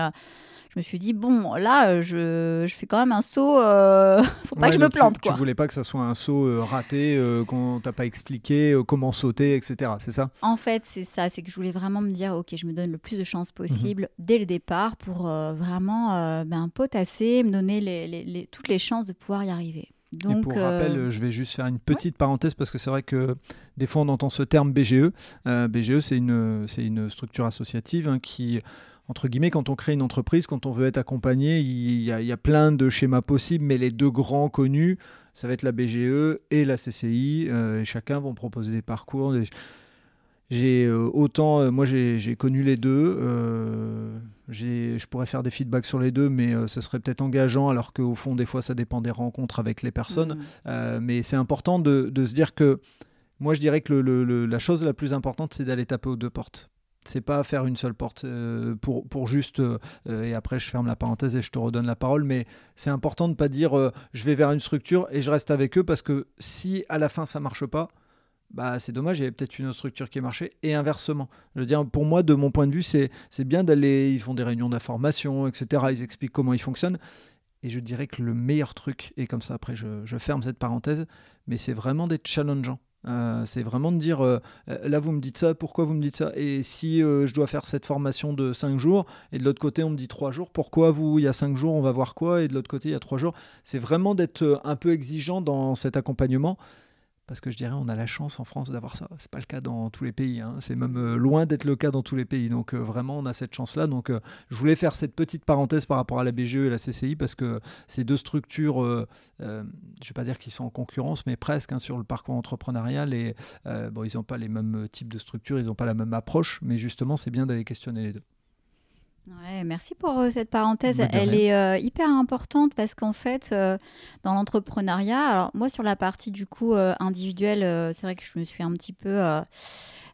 je me suis dit bon là euh, je, je fais quand même un saut euh... faut pas que je me plante tu, quoi tu voulais pas que ça soit un saut euh, raté euh, qu'on t'a pas expliqué comment sauter etc c'est ça? En fait c'est ça c'est que je voulais vraiment me dire ok je me donne le plus de chances possible mhm. dès le départ pour vraiment ben, potasser me donner les, les, toutes les chances de pouvoir y arriver donc, Et pour rappel, je vais juste faire une petite parenthèse parce que c'est vrai que des fois on entend ce terme BGE. BGE, c'est une, une structure associative hein, qui entre guillemets, quand on crée une entreprise, quand on veut être accompagné, il y, a, plein de schémas possibles, mais les deux grands connus, ça va être la BGE et la CCI. Euh, et chacun vont proposer des parcours. J'ai euh, autant, euh, moi j'ai connu les deux. je pourrais faire des feedbacks sur les deux, mais ça serait peut-être engageant, alors qu'au fond, des fois, ça dépend des rencontres avec les personnes. Mmh. mais c'est important de, de, se dire que moi, je dirais que le, la chose la plus importante, c'est d'aller taper aux deux portes c'est pas faire une seule porte euh, pour, pour juste euh, et après je ferme la parenthèse et je te redonne la parole mais c'est important de pas dire euh, je vais vers une structure et je reste avec eux parce que si à la fin ça marche pas bah c'est dommage il y avait peut-être une autre structure qui a marché et inversement. Je veux dire pour moi de mon point de vue c'est c'est bien d'aller ils font des réunions d'information etc ils expliquent comment ils fonctionnent et je dirais que le meilleur truc et comme ça. Après je, je ferme cette parenthèse mais c'est vraiment d'être challengeant. Euh, c'est vraiment de dire euh, euh, là vous me dites ça, pourquoi vous me dites ça Et si je dois faire cette formation de 5 jours et de l'autre côté on me dit 3 jours, pourquoi vous il y a 5 jours on va voir quoi et de l'autre côté il y a 3 jours. C'est vraiment d'être un peu exigeant dans cet accompagnement parce que je dirais, on a la chance en France d'avoir ça. C'est pas le cas dans tous les pays. Hein. C'est même euh, loin d'être le cas dans tous les pays. Donc euh, vraiment, on a cette chance-là. Donc euh, je voulais faire cette petite parenthèse par rapport à la BGE et la CCI parce que ces deux structures, je vais pas dire qu'ils sont en concurrence, mais presque hein, sur le parcours entrepreneurial. Et bon, ils n'ont pas les mêmes types de structures, ils n'ont pas la même approche. Mais justement, c'est bien d'aller questionner les deux. Ouais, merci pour euh, cette parenthèse. Elle est euh, hyper importante parce qu'en fait, euh, dans l'entrepreneuriat, alors moi sur la partie du coup individuelle, c'est vrai que je me suis un petit peu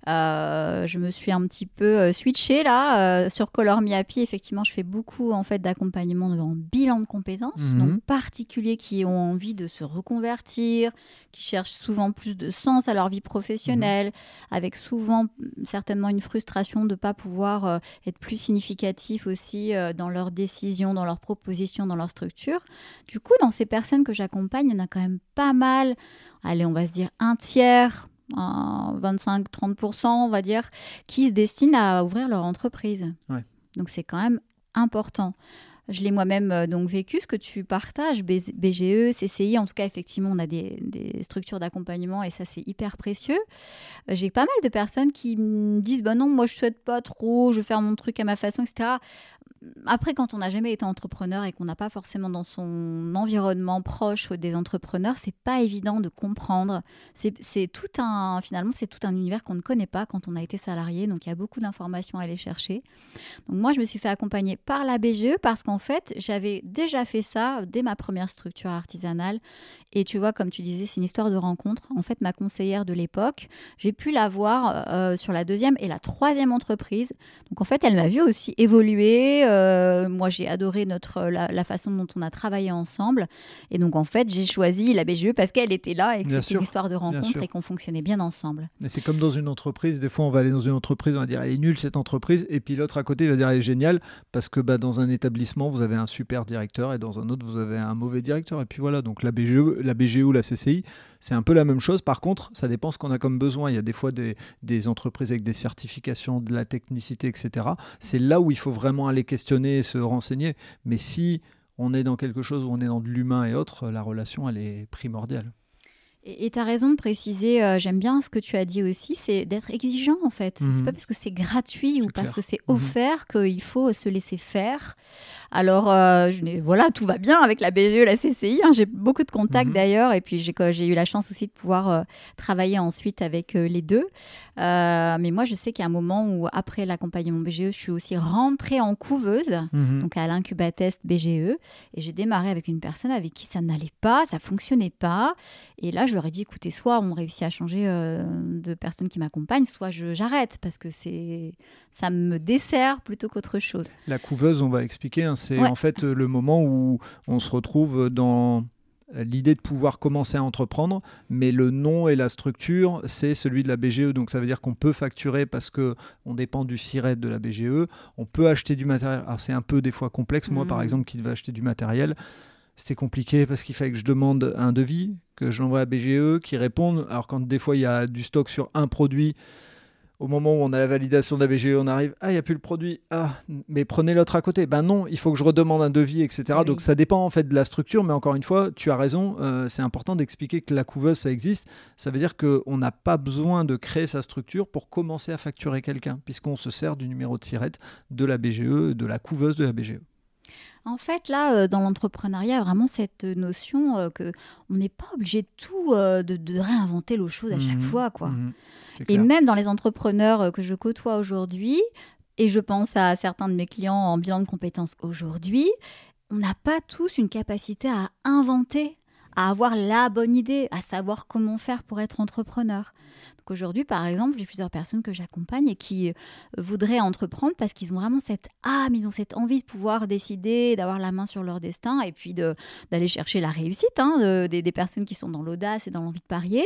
euh, je me suis un petit peu euh, switchée là euh, sur Color Me Happy. Effectivement, je fais beaucoup en fait d'accompagnement en bilan de compétences, mhm. donc particuliers qui ont envie de se reconvertir, qui cherchent souvent plus de sens à leur vie professionnelle, mhm. avec souvent certainement une frustration de ne pas pouvoir être plus significatif aussi dans leurs décisions, dans leurs propositions, dans leur structure. Du coup, dans ces personnes que j'accompagne, il y en a quand même pas mal. Allez, on va se dire un tiers, 25-30%, on va dire, qui se destinent à ouvrir leur entreprise. Donc c'est quand même important. Je l'ai moi-même euh, donc vécu, ce que tu partages, BGE, CCI, en tout cas, effectivement, on a des, structures d'accompagnement et ça, c'est hyper précieux. Euh, j'ai pas mal de personnes qui me disent, bah non, moi, je souhaite pas trop, je veux faire mon truc à ma façon, etc après, quand on n'a jamais été entrepreneur et qu'on n'a pas forcément dans son environnement proche des entrepreneurs, c'est pas évident de comprendre. C'est tout un, finalement, c'est tout un univers qu'on ne connaît pas quand on a été salarié. Donc, il y a beaucoup d'informations à aller chercher. Donc, moi, je me suis fait accompagner par la BGE parce qu'en fait, j'avais déjà fait ça dès ma première structure artisanale. Et tu vois, comme tu disais, c'est une histoire de rencontre. En fait, ma conseillère de l'époque, j'ai pu la voir euh, sur la deuxième et la troisième entreprise. Donc, en fait, elle m'a vu aussi évoluer euh, moi, j'ai adoré notre, la, façon dont on a travaillé ensemble. Et donc, en fait, j'ai choisi la BGE parce qu'elle était là et que c'était une histoire de rencontre et qu'on fonctionnait bien ensemble. Et c'est comme dans une entreprise. Des fois, on va aller dans une entreprise, on va dire elle est nulle cette entreprise. Et puis l'autre à côté va dire elle est géniale parce que bah, dans un établissement, vous avez un super directeur et dans un autre, vous avez un mauvais directeur. Et puis voilà, donc la BGE, la BGE ou la CCI, c'est un peu la même chose. Par contre, ça dépend ce qu'on a comme besoin. Il y a des fois des, des entreprises avec des certifications, de la technicité, etc. C'est là où il faut vraiment aller questionner et se renseigner. Mais si on est dans quelque chose où on est dans de l'humain et autres, la relation, elle est primordiale. Et tu as raison de préciser, euh, j'aime bien ce que tu as dit aussi, c'est d'être exigeant en fait. C'est mhm. pas parce que c'est gratuit ou parce que c'est mhm. offert qu'il faut se laisser faire. Alors, euh, je voilà, tout va bien avec la BGE, la CCI. Hein. j'ai beaucoup de contacts mhm. d'ailleurs, et puis j'ai eu la chance aussi de pouvoir euh, travailler ensuite avec les deux. mais moi, je sais qu'il y a un moment où, après l'accompagnement BGE, je suis aussi rentrée en couveuse, donc à l'incubatest BGE, et j'ai démarré avec une personne avec qui ça n'allait pas, ça fonctionnait pas. Et là, je leur ai dit, écoutez, soit on réussit à changer euh, de personne qui m'accompagne, soit j'arrête parce que c'est ça me dessert plutôt qu'autre chose. La couveuse, on va expliquer, hein, c'est en fait euh, le moment où on se retrouve dans l'idée de pouvoir commencer à entreprendre, mais le nom et la structure, c'est celui de la BGE. Donc ça veut dire qu'on peut facturer parce que on dépend du SIRET de la BGE. On peut acheter du matériel. Alors c'est un peu des fois complexe. Moi, par mmh. exemple, qui devais acheter du matériel, c'était compliqué parce qu'il fallait que je demande un devis, que je l'envoie à la BGE, qui répondent. Alors quand des fois il y a du stock sur un produit, au moment où on a la validation de la BGE, on arrive, ah, il n'y a plus le produit, ah, mais prenez l'autre à côté. Ben non, il faut que je redemande un devis, etc. Donc ça dépend en fait de la structure, mais encore une fois, tu as raison, euh, c'est important d'expliquer que la couveuse, ça existe. Ça veut dire qu'on n'a pas besoin de créer sa structure pour commencer à facturer quelqu'un, puisqu'on se sert du numéro de SIRET de la BGE, de la couveuse de la BGE. En fait, là, euh, dans l'entrepreneuriat, vraiment cette notion qu'on euh, que on n'est pas obligé de tout de, réinventer l'eau chaude à chaque mmh fois, quoi. Mmh et même dans les entrepreneurs euh, que je côtoie aujourd'hui, et je pense à certains de mes clients en bilan de compétences aujourd'hui, on n'a pas tous une capacité à inventer, à avoir la bonne idée, à savoir comment faire pour être entrepreneur. Aujourd'hui, par exemple, j'ai plusieurs personnes que j'accompagne et qui euh, voudraient entreprendre parce qu'ils ont vraiment cette âme, ils ont cette envie de pouvoir décider, d'avoir la main sur leur destin et puis d'aller chercher la réussite hein, des, personnes qui sont dans l'audace et dans l'envie de parier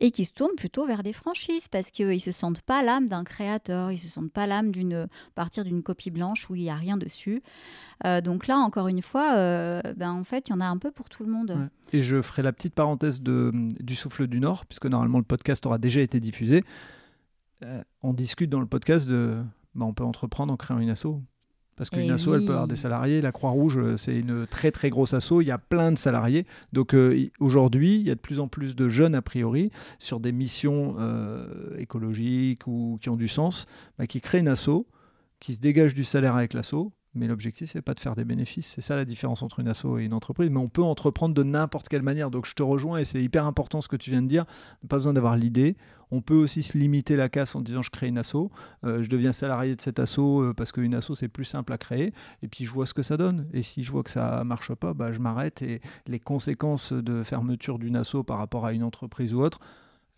et qui se tournent plutôt vers des franchises parce qu'ils ne se sentent pas l'âme d'un créateur, ils se sentent pas l'âme d'une partir d'une copie blanche où il n'y a rien dessus. Euh, donc là, encore une fois, euh, ben, en fait, il y en a un peu pour tout le monde. Et je ferai la petite parenthèse du souffle du Nord, puisque normalement le podcast aura déjà été diffusé. Euh, on discute dans le podcast de. Ben, on peut entreprendre en créant une asso. Parce qu'une eh asso, elle peut avoir des salariés. La Croix-Rouge, c'est une très très grosse asso. Il y a plein de salariés. Donc aujourd'hui, il y a de plus en plus de jeunes, a priori, sur des missions écologiques ou qui ont du sens, ben, qui créent une asso, qui se dégagent du salaire avec l'asso mais l'objectif, c'est pas de faire des bénéfices. C'est ça la différence entre une asso et une entreprise. Mais on peut entreprendre de n'importe quelle manière. Donc je te rejoins et c'est hyper important ce que tu viens de dire. Pas besoin d'avoir l'idée. On peut aussi se limiter la casse en disant je crée une asso. Euh, je deviens salarié de cette asso euh, parce qu'une asso c'est plus simple à créer. Et puis je vois ce que ça donne. Et si je vois que ça marche pas, bah, je m'arrête. Et les conséquences de fermeture d'une asso par rapport à une entreprise ou autre,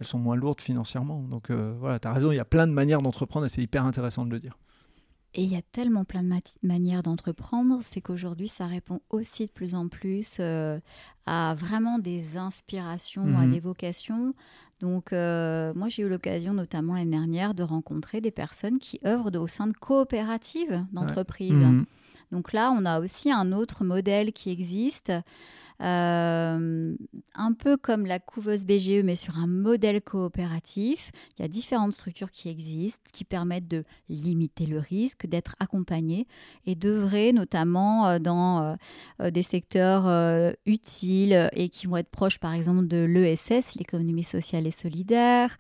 elles sont moins lourdes financièrement. Donc euh, voilà, tu as raison. Il y a plein de manières d'entreprendre et c'est hyper intéressant de le dire. Et il y a tellement plein de manières d'entreprendre, c'est qu'aujourd'hui, ça répond aussi de plus en plus euh, à vraiment des inspirations, à mmh des vocations. Donc, euh, moi, j'ai eu l'occasion, notamment l'année dernière, de rencontrer des personnes qui œuvrent au sein de coopératives d'entreprises. Mmh Donc là, on a aussi un autre modèle qui existe. Euh, un peu comme la couveuse BGE, mais sur un modèle coopératif. Il y a différentes structures qui existent, qui permettent de limiter le risque, d'être accompagné et d'œuvrer notamment euh, dans euh, des secteurs utiles et qui vont être proches, par exemple, de l'ESS, l'économie sociale et solidaire,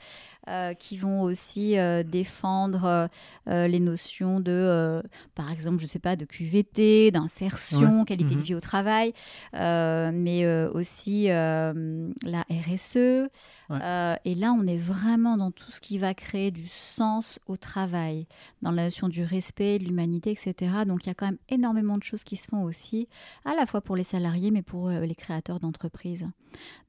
euh, qui vont aussi euh, défendre euh, les notions de, par exemple, je ne sais pas, de QVT, d'insertion, qualité de mhm. vie au travail, mais aussi la RSE. et là, on est vraiment dans tout ce qui va créer du sens au travail, dans la notion du respect, de l'humanité, etc. Donc, il y a quand même énormément de choses qui se font aussi, à la fois pour les salariés, mais pour les créateurs d'entreprises.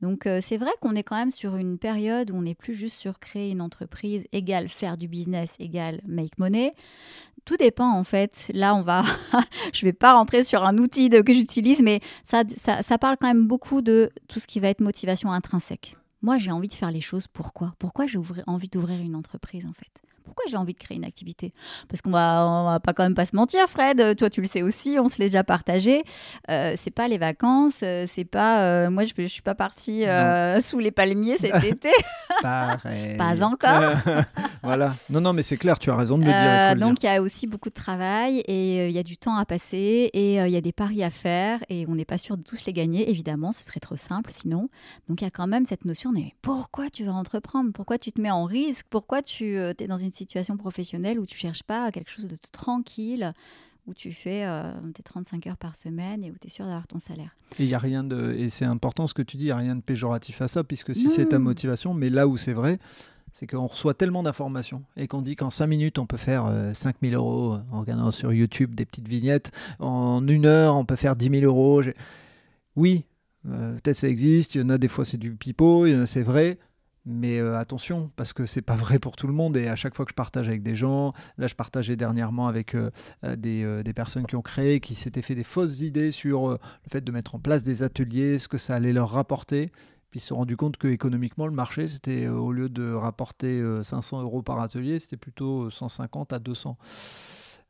Donc, c'est vrai qu'on est quand même sur une période où on n'est plus juste sur créer une entreprise égale faire du business égale make money. Tout dépend en fait. Là, on va, je vais pas rentrer sur un outil que j'utilise, mais ça, ça, parle quand même beaucoup de tout ce qui va être motivation intrinsèque. Moi, j'ai envie de faire les choses. Pourquoi? Pourquoi j'ai envie d'ouvrir une entreprise en fait? Pourquoi j'ai envie de créer une activité? Parce qu'on va, on va pas quand même pas se mentir, Fred. Toi, tu le sais aussi, on se l'est déjà partagé. Euh, c'est pas les vacances, euh, c'est pas. Euh, moi, je, je suis pas partie euh, sous les palmiers cet été. pas encore. voilà. Non, non, mais c'est clair. Tu as raison de le dire. donc, il y a aussi beaucoup de travail et il y a du temps à passer et il y a des paris à faire et on n'est pas sûr de tous les gagner. Évidemment, ce serait trop simple sinon. Donc, il y a quand même cette notion de pourquoi tu vas entreprendre? Pourquoi tu te mets en risque? Pourquoi tu es dans une situation professionnelle où tu cherches pas quelque chose de tranquille, où tu fais euh, tes 35 heures par semaine et où tu es sûr d'avoir ton salaire. Et il y a rien de et c'est important ce que tu dis, il n'y a rien de péjoratif à ça puisque si c'est ta motivation, mais là où c'est vrai, c'est qu'on reçoit tellement d'informations et qu'on dit qu'en 5 minutes, on peut faire 5000 euh, euros en regardant sur YouTube des petites vignettes. En une heure, on peut faire 10 000 euros. Oui, euh, peut-être ça existe. Il y en a des fois, c'est du pipeau. Il y en a, c'est vrai. Mais euh, attention, parce que c'est pas vrai pour tout le monde. Et à chaque fois que je partage avec des gens, là je partageais dernièrement avec euh, euh, des, des, personnes qui ont créé, qui s'étaient fait des fausses idées sur le fait de mettre en place des ateliers, ce que ça allait leur rapporter. Puis ils se sont rendus compte que économiquement le marché, c'était au lieu de rapporter 500 euros par atelier, c'était plutôt 150 à 200.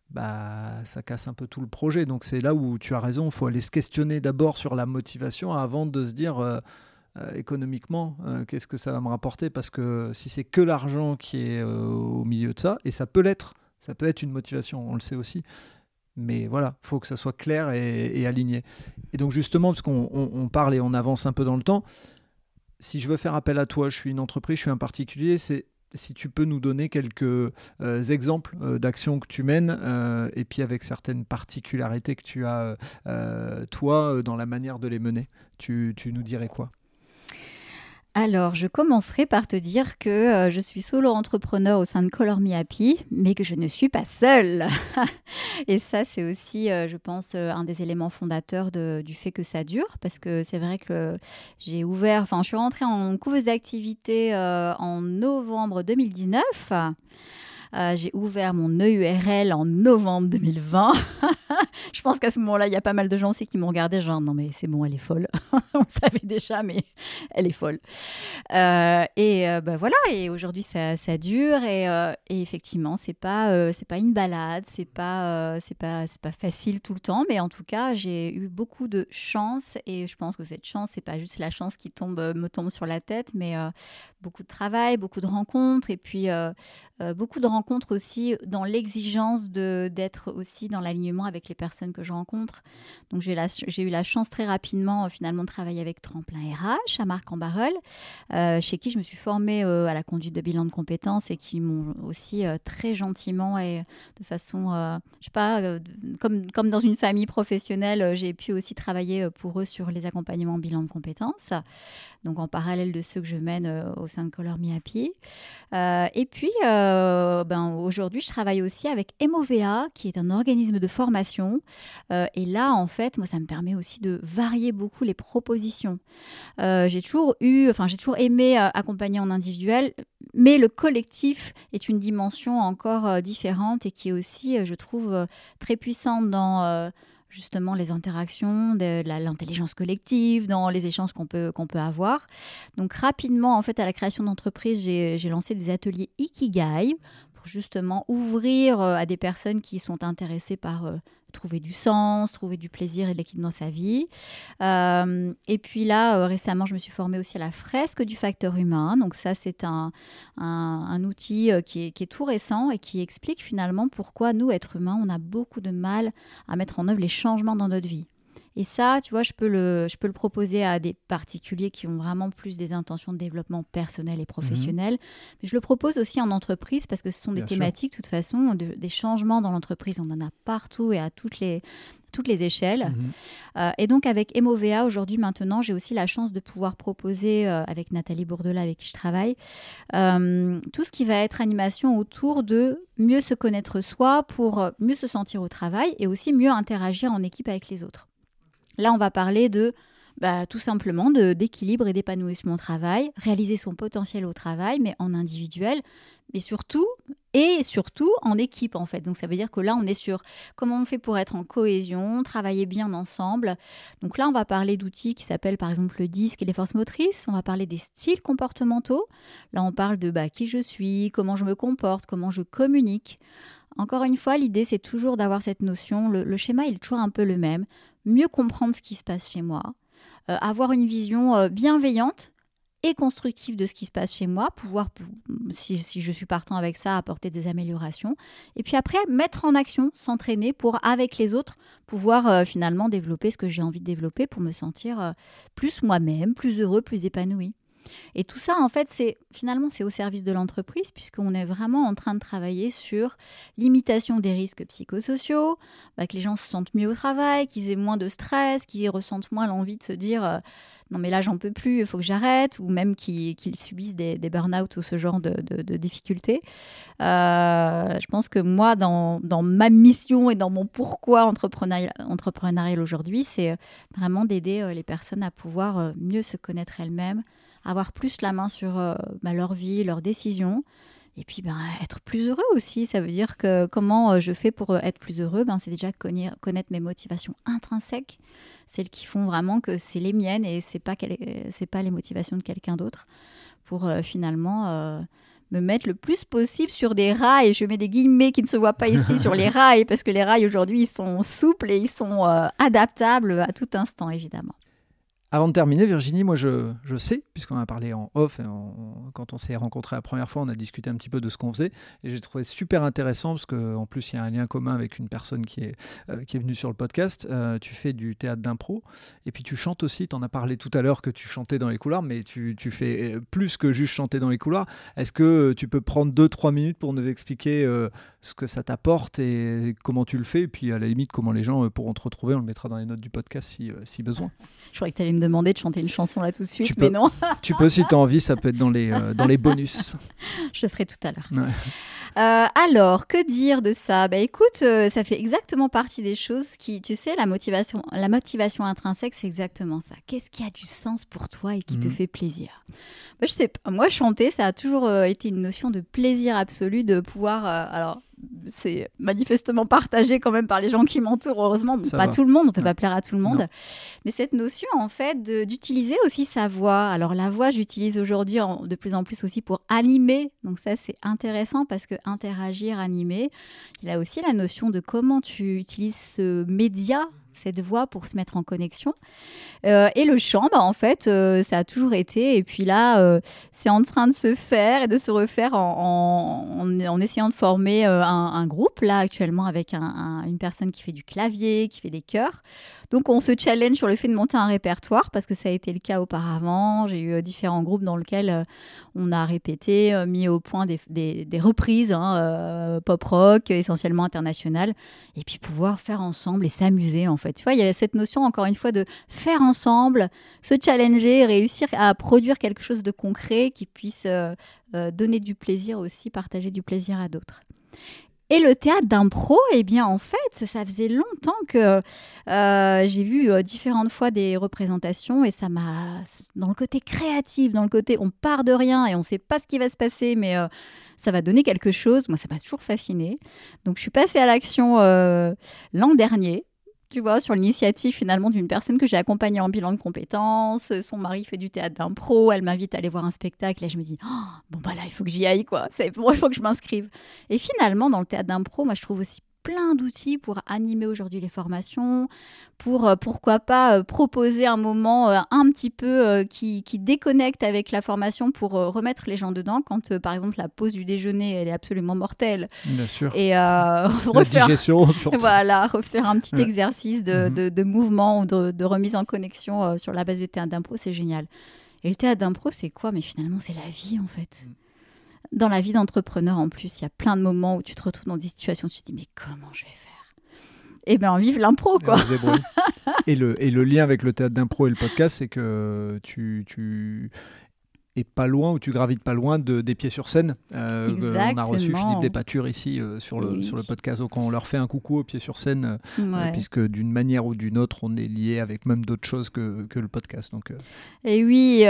Bah, ça casse un peu tout le projet. Donc c'est là où tu as raison, il faut aller se questionner d'abord sur la motivation avant de se dire économiquement, euh, qu'est-ce que ça va me rapporter? Parce que si c'est que l'argent qui est euh, au milieu de ça, et ça peut l'être, ça peut être une motivation, on le sait aussi. Mais voilà, il faut que ça soit clair et, aligné. Et donc justement, parce qu'on parle et on avance un peu dans le temps, si je veux faire appel à toi, je suis une entreprise, je suis un particulier, c'est si tu peux nous donner quelques exemples d'actions que tu mènes et puis avec certaines particularités que tu as toi dans la manière de les mener, tu nous dirais quoi? Alors, je commencerai par te dire que euh, je suis solo entrepreneur au sein de Color Me Happy, mais que je ne suis pas seule. Et ça, c'est aussi, euh, je pense, euh, un des éléments fondateurs du fait que ça dure, parce que c'est vrai que j'ai ouvert, enfin, je suis rentrée en couveuse d'activité en novembre 2019. Euh, j'ai ouvert mon EURL en novembre 2020. je pense qu'à ce moment-là, il y a pas mal de gens aussi qui m'ont regardé, genre non mais c'est bon, elle est folle. On savait déjà, mais elle est folle. Euh, et euh, ben voilà. Et aujourd'hui, ça, dure et, et effectivement, c'est pas c'est pas une balade, c'est pas c'est pas pas facile tout le temps, mais en tout cas, j'ai eu beaucoup de chance et je pense que cette chance, c'est pas juste la chance qui tombe me tombe sur la tête, mais beaucoup de travail, beaucoup de rencontres et puis beaucoup de rencontres rencontre aussi dans l'exigence d'être aussi dans l'alignement avec les personnes que je rencontre. Donc j'ai eu la chance très rapidement euh, finalement de travailler avec Tremplin RH à Marc-en-Barœul, euh, chez qui je me suis formée euh, à la conduite de bilan de compétences et qui m'ont aussi très gentiment et de façon, je sais pas, comme, comme dans une famille professionnelle, j'ai pu aussi travailler pour eux sur les accompagnements bilan de compétences, donc en parallèle de ceux que je mène au sein de Color Me Happy. et puis, ben, aujourd'hui, je travaille aussi avec Emovea, qui est un organisme de formation. Euh, et là, en fait, moi, ça me permet aussi de varier beaucoup les propositions. Euh, j'ai toujours eu, enfin, j'ai toujours aimé euh, accompagner en individuel, mais le collectif est une dimension encore différente et qui est aussi, je trouve, très puissante dans justement les interactions, de l'intelligence collective, dans les échanges qu'on peut, qu'on peut avoir. Donc rapidement, en fait, à la création d'entreprise, j'ai lancé des ateliers Ikigai justement ouvrir euh, à des personnes qui sont intéressées par euh, trouver du sens, trouver du plaisir et de l'équilibre dans sa vie. Euh, et puis là, récemment, je me suis formée aussi à la fresque du facteur humain. Donc ça, c'est un, un, outil qui est, qui est, tout récent et qui explique finalement pourquoi nous, êtres humains, on a beaucoup de mal à mettre en œuvre les changements dans notre vie. Et ça, tu vois, je peux, le, je peux le proposer à des particuliers qui ont vraiment plus des intentions de développement personnel et professionnel. Mhm. Mais je le propose aussi en entreprise parce que ce sont des thématiques, de toute façon, des changements dans l'entreprise. On en a partout et à toutes les, toutes les échelles. Mhm. Euh, et donc avec Emovea, aujourd'hui maintenant, j'ai aussi la chance de pouvoir proposer, euh, avec Nathalie Bourdelat avec qui je travaille, euh, tout ce qui va être animation autour de mieux se connaître soi pour mieux se sentir au travail et aussi mieux interagir en équipe avec les autres. Là, on va parler de bah, tout simplement d'équilibre et d'épanouissement au travail, réaliser son potentiel au travail, mais en individuel, mais surtout et surtout en équipe en fait. Donc ça veut dire que là on est sur comment on fait pour être en cohésion, travailler bien ensemble. Donc là on va parler d'outils qui s'appellent par exemple le disque et les forces motrices. On va parler des styles comportementaux. Là on parle de bah, qui je suis, comment je me comporte, comment je communique. Encore une fois, l'idée c'est toujours d'avoir cette notion. Le, schéma il est toujours un peu le même mieux comprendre ce qui se passe chez moi, euh, avoir une vision euh, bienveillante et constructive de ce qui se passe chez moi, pouvoir, si, je suis partant avec ça, apporter des améliorations. Et puis après, mettre en action, s'entraîner pour, avec les autres, pouvoir euh, finalement développer ce que j'ai envie de développer pour me sentir plus moi-même, plus heureux, plus épanoui. Et tout ça, en fait, c'est finalement c'est au service de l'entreprise puisqu'on est vraiment en train de travailler sur l'imitation des risques psychosociaux, bah, que les gens se sentent mieux au travail, qu'ils aient moins de stress, qu'ils ressentent moins l'envie de se dire euh, non mais là j'en peux plus, il faut que j'arrête, ou même qu'ils subissent des, burn-out ou ce genre de, difficultés. Euh, je pense que moi, dans, ma mission et dans mon pourquoi entrepreneurial, aujourd'hui, c'est vraiment d'aider euh, les personnes à pouvoir mieux se connaître elles-mêmes avoir plus la main sur bah, leur vie, leurs décisions. Et puis, ben, être plus heureux aussi. Ça veut dire que comment je fais pour être plus heureux? Ben, C'est déjà connaître mes motivations intrinsèques, celles qui font vraiment que c'est les miennes et ce n'est pas, pas les motivations de quelqu'un d'autre. Pour finalement me mettre le plus possible sur des rails. Je mets des guillemets qui ne se voient pas ici sur les rails parce que les rails aujourd'hui ils sont souples et ils sont euh, adaptables à tout instant évidemment. Avant de terminer, Virginie, moi je, je sais, puisqu'on a parlé en off, quand on s'est rencontré la première fois, on a discuté un petit peu de ce qu'on faisait, et j'ai trouvé super intéressant, parce qu'en plus il y a un lien commun avec une personne qui est, euh, qui est venue sur le podcast. Euh, tu fais du théâtre d'impro, et puis tu chantes aussi, tu en as parlé tout à l'heure que tu chantais dans les couloirs, mais tu, tu, fais plus que juste chanter dans les couloirs. Est-ce que tu peux prendre 2-3 minutes pour nous expliquer euh, ce que ça t'apporte et comment tu le fais, et puis à la limite comment les gens pourront te retrouver, on le mettra dans les notes du podcast si, si besoin. Je croyais que tu allais me demander de chanter une chanson là tout de suite, mais non. tu peux si tu as envie, ça peut être dans les, euh, dans les bonus. Je ferai tout à l'heure. Euh, alors, que dire de ça? Bah écoute, euh, ça fait exactement partie des choses qui, tu sais, la motivation, la motivation intrinsèque, c'est exactement ça. Qu'est-ce qui a du sens pour toi et qui te mhm. fait plaisir? Bah, Je sais moi chanter, ça a toujours été une notion de plaisir absolu de pouvoir, alors c'est manifestement partagé quand même par les gens qui m'entourent, heureusement. pas tout le monde, on peut pas plaire à tout le monde. Mais cette notion, en fait, d'utiliser aussi sa voix. Alors, la voix, j'utilise aujourd'hui de plus en plus aussi pour animer. Donc, ça, c'est intéressant parce que interagir, animer, il a aussi la notion de comment tu utilises ce média cette voix pour se mettre en connexion. Euh, et le chant, bah, en fait, euh, ça a toujours été. Et puis là, euh, c'est en train de se faire et de se refaire en, en, essayant de former un, groupe, là, actuellement, avec une personne qui fait du clavier, qui fait des chœurs. Donc, on se challenge sur le fait de monter un répertoire parce que ça a été le cas auparavant. J'ai eu différents groupes dans lesquels on a répété, mis au point des, des, reprises hein, pop-rock, essentiellement internationales, et puis pouvoir faire ensemble et s'amuser, en fait. Tu vois, il y avait cette notion, encore une fois, de faire ensemble, se challenger, réussir à produire quelque chose de concret qui puisse euh, euh, donner du plaisir aussi, partager du plaisir à d'autres. Et le théâtre d'impro, eh bien, en fait, ça faisait longtemps que euh, j'ai vu différentes fois des représentations et ça m'a, dans le côté créatif, dans le côté on part de rien et on ne sait pas ce qui va se passer, mais ça va donner quelque chose. Moi, ça m'a toujours fasciné. Donc, je suis passée à l'action l'an dernier tu vois, sur l'initiative finalement d'une personne que j'ai accompagnée en bilan de compétences. Son mari fait du théâtre d'impro, elle m'invite à aller voir un spectacle et je me dis, oh, bon bah là, il faut que j'y aille, quoi. Bon, il faut que je m'inscrive. Et finalement, dans le théâtre d'impro, moi, je trouve aussi plein d'outils pour animer aujourd'hui les formations, pour euh, pourquoi pas euh, proposer un moment euh, un petit peu qui, déconnecte avec la formation pour remettre les gens dedans quand par exemple la pause du déjeuner elle est absolument mortelle. Bien sûr. Et refaire, voilà, refaire un petit exercice de, mhm. de, mouvement ou de, remise en connexion sur la base du théâtre d'impro, c'est génial. Et le théâtre d'impro, c'est quoi? Mais finalement, c'est la vie en fait. Mm dans la vie d'entrepreneur en plus, il y a plein de moments où tu te retrouves dans des situations où tu te dis mais comment je vais faire? Eh bien, vive l'impro quoi. et, le, et le lien avec le théâtre d'impro et le podcast, c'est que tu, tu et pas loin, ou tu gravites pas loin de, des pieds sur scène. Euh, on a reçu Philippe Despature ici euh, sur, le, sur le podcast, donc on leur fait un coucou aux pieds sur scène, euh, puisque d'une manière ou d'une autre, on est lié avec même d'autres choses que, que, le podcast. Donc, Et oui,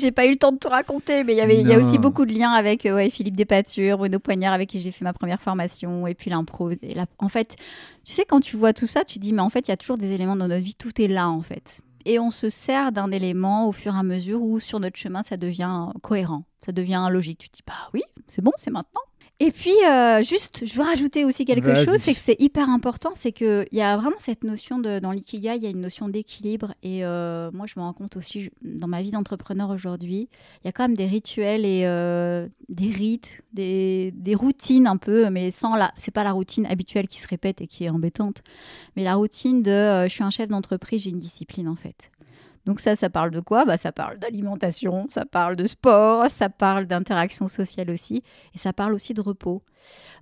j'ai pas eu le temps de tout raconter, mais y il y a aussi beaucoup de liens avec ouais, Philippe Despature, Bruno Poignard, avec qui j'ai fait ma première formation, et puis l'impro. En fait, tu sais, quand tu vois tout ça, tu dis, mais en fait, il y a toujours des éléments dans notre vie, tout est là en fait et on se sert d'un élément au fur et à mesure où sur notre chemin ça devient cohérent, ça devient logique. Tu te dis bah oui, c'est bon, c'est maintenant. Et puis, euh, juste, je veux rajouter aussi quelque chose, c'est que c'est hyper important, c'est qu'il y a vraiment cette notion de, dans l'ikigai, il y a une notion d'équilibre. Et euh, moi, je me rends compte aussi, dans ma vie d'entrepreneur aujourd'hui, il y a quand même des rituels et euh, des rites, des, des, routines un peu, mais sans la, c'est pas la routine habituelle qui se répète et qui est embêtante, mais la routine de, je suis un chef d'entreprise, j'ai une discipline en fait. Donc ça, ça parle de quoi? Bah, Ça parle d'alimentation, ça parle de sport, ça parle d'interaction sociale aussi, et ça parle aussi de repos.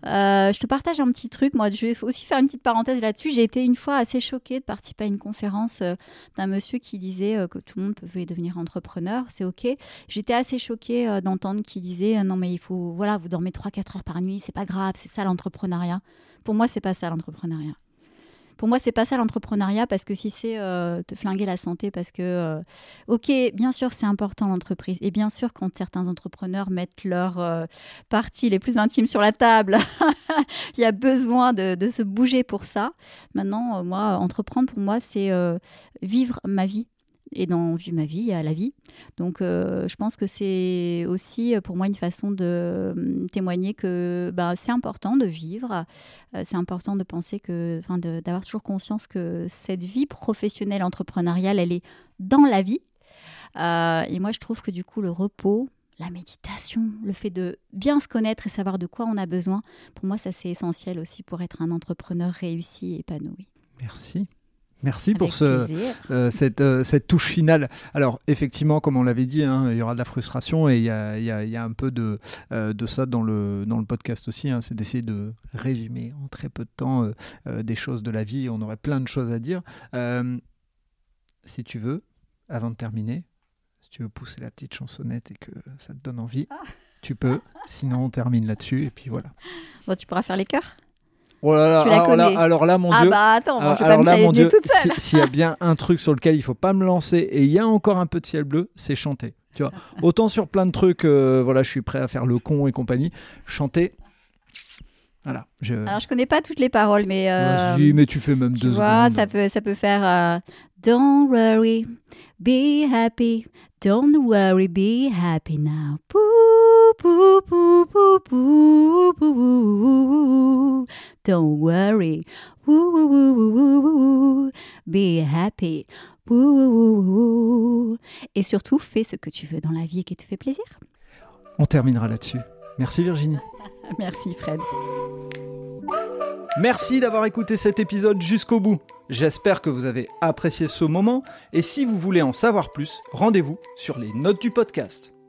Euh, je te partage un petit truc, moi je vais aussi faire une petite parenthèse là-dessus. J'ai été une fois assez choquée de participer à une conférence euh, d'un monsieur qui disait euh, que tout le monde pouvait devenir entrepreneur, c'est ok. J'étais assez choquée d'entendre qu'il disait non mais il faut, voilà, vous dormez 3-4 heures par nuit, c'est pas grave, c'est ça l'entrepreneuriat. Pour moi, c'est pas ça l'entrepreneuriat. Pour moi, c'est pas ça l'entrepreneuriat parce que si c'est euh, te flinguer la santé, parce que, euh, ok, bien sûr, c'est important l'entreprise. Et bien sûr, quand certains entrepreneurs mettent leurs euh, parties les plus intimes sur la table, il y a besoin de, de, se bouger pour ça. Maintenant, moi, entreprendre pour moi, c'est vivre ma vie et dans Vue ma vie, à la vie. Donc euh, je pense que c'est aussi euh, pour moi une façon de euh, témoigner que bah, c'est important de vivre, c'est important de penser que, enfin d'avoir toujours conscience que cette vie professionnelle entrepreneuriale, elle est dans la vie. et moi je trouve que du coup le repos, la méditation, le fait de bien se connaître et savoir de quoi on a besoin, pour moi ça c'est essentiel aussi pour être un entrepreneur réussi et épanoui. Merci. Merci pour ce, euh, euh, cette, touche finale. Alors, effectivement, comme on l'avait dit, hein, il y aura de la frustration et il y a, un peu de, euh, de ça dans le, dans le podcast aussi. Hein. c'est d'essayer de résumer en très peu de temps des choses de la vie. On aurait plein de choses à dire. si tu veux, avant de terminer, si tu veux pousser la petite chansonnette et que ça te donne envie, ah. tu peux. Sinon, on termine là-dessus et puis voilà. Bon, tu pourras faire les chœurs? Oh alors, là, mon ah Dieu. Ah bah attends, je vais pas me là, toute seule. S'il y a bien un truc sur lequel il faut pas me lancer et il y a encore un peu de ciel bleu, c'est chanter. Tu vois, autant sur plein de trucs, euh, voilà, je suis prêt à faire le con et compagnie. Chanter, voilà. Je... Alors je connais pas toutes les paroles, mais. Euh, mais tu fais même tu deux vois, Ça peut, ça peut faire euh, Don't worry, be happy. Don't worry, be happy now. Don't worry. Be happy. Et surtout, fais ce que tu veux dans la vie et qui te fait plaisir. On terminera là-dessus. Merci Virginie. Merci Fred. Merci d'avoir écouté cet épisode jusqu'au bout. J'espère que vous avez apprécié ce moment et si vous voulez en savoir plus, rendez-vous sur les notes du podcast.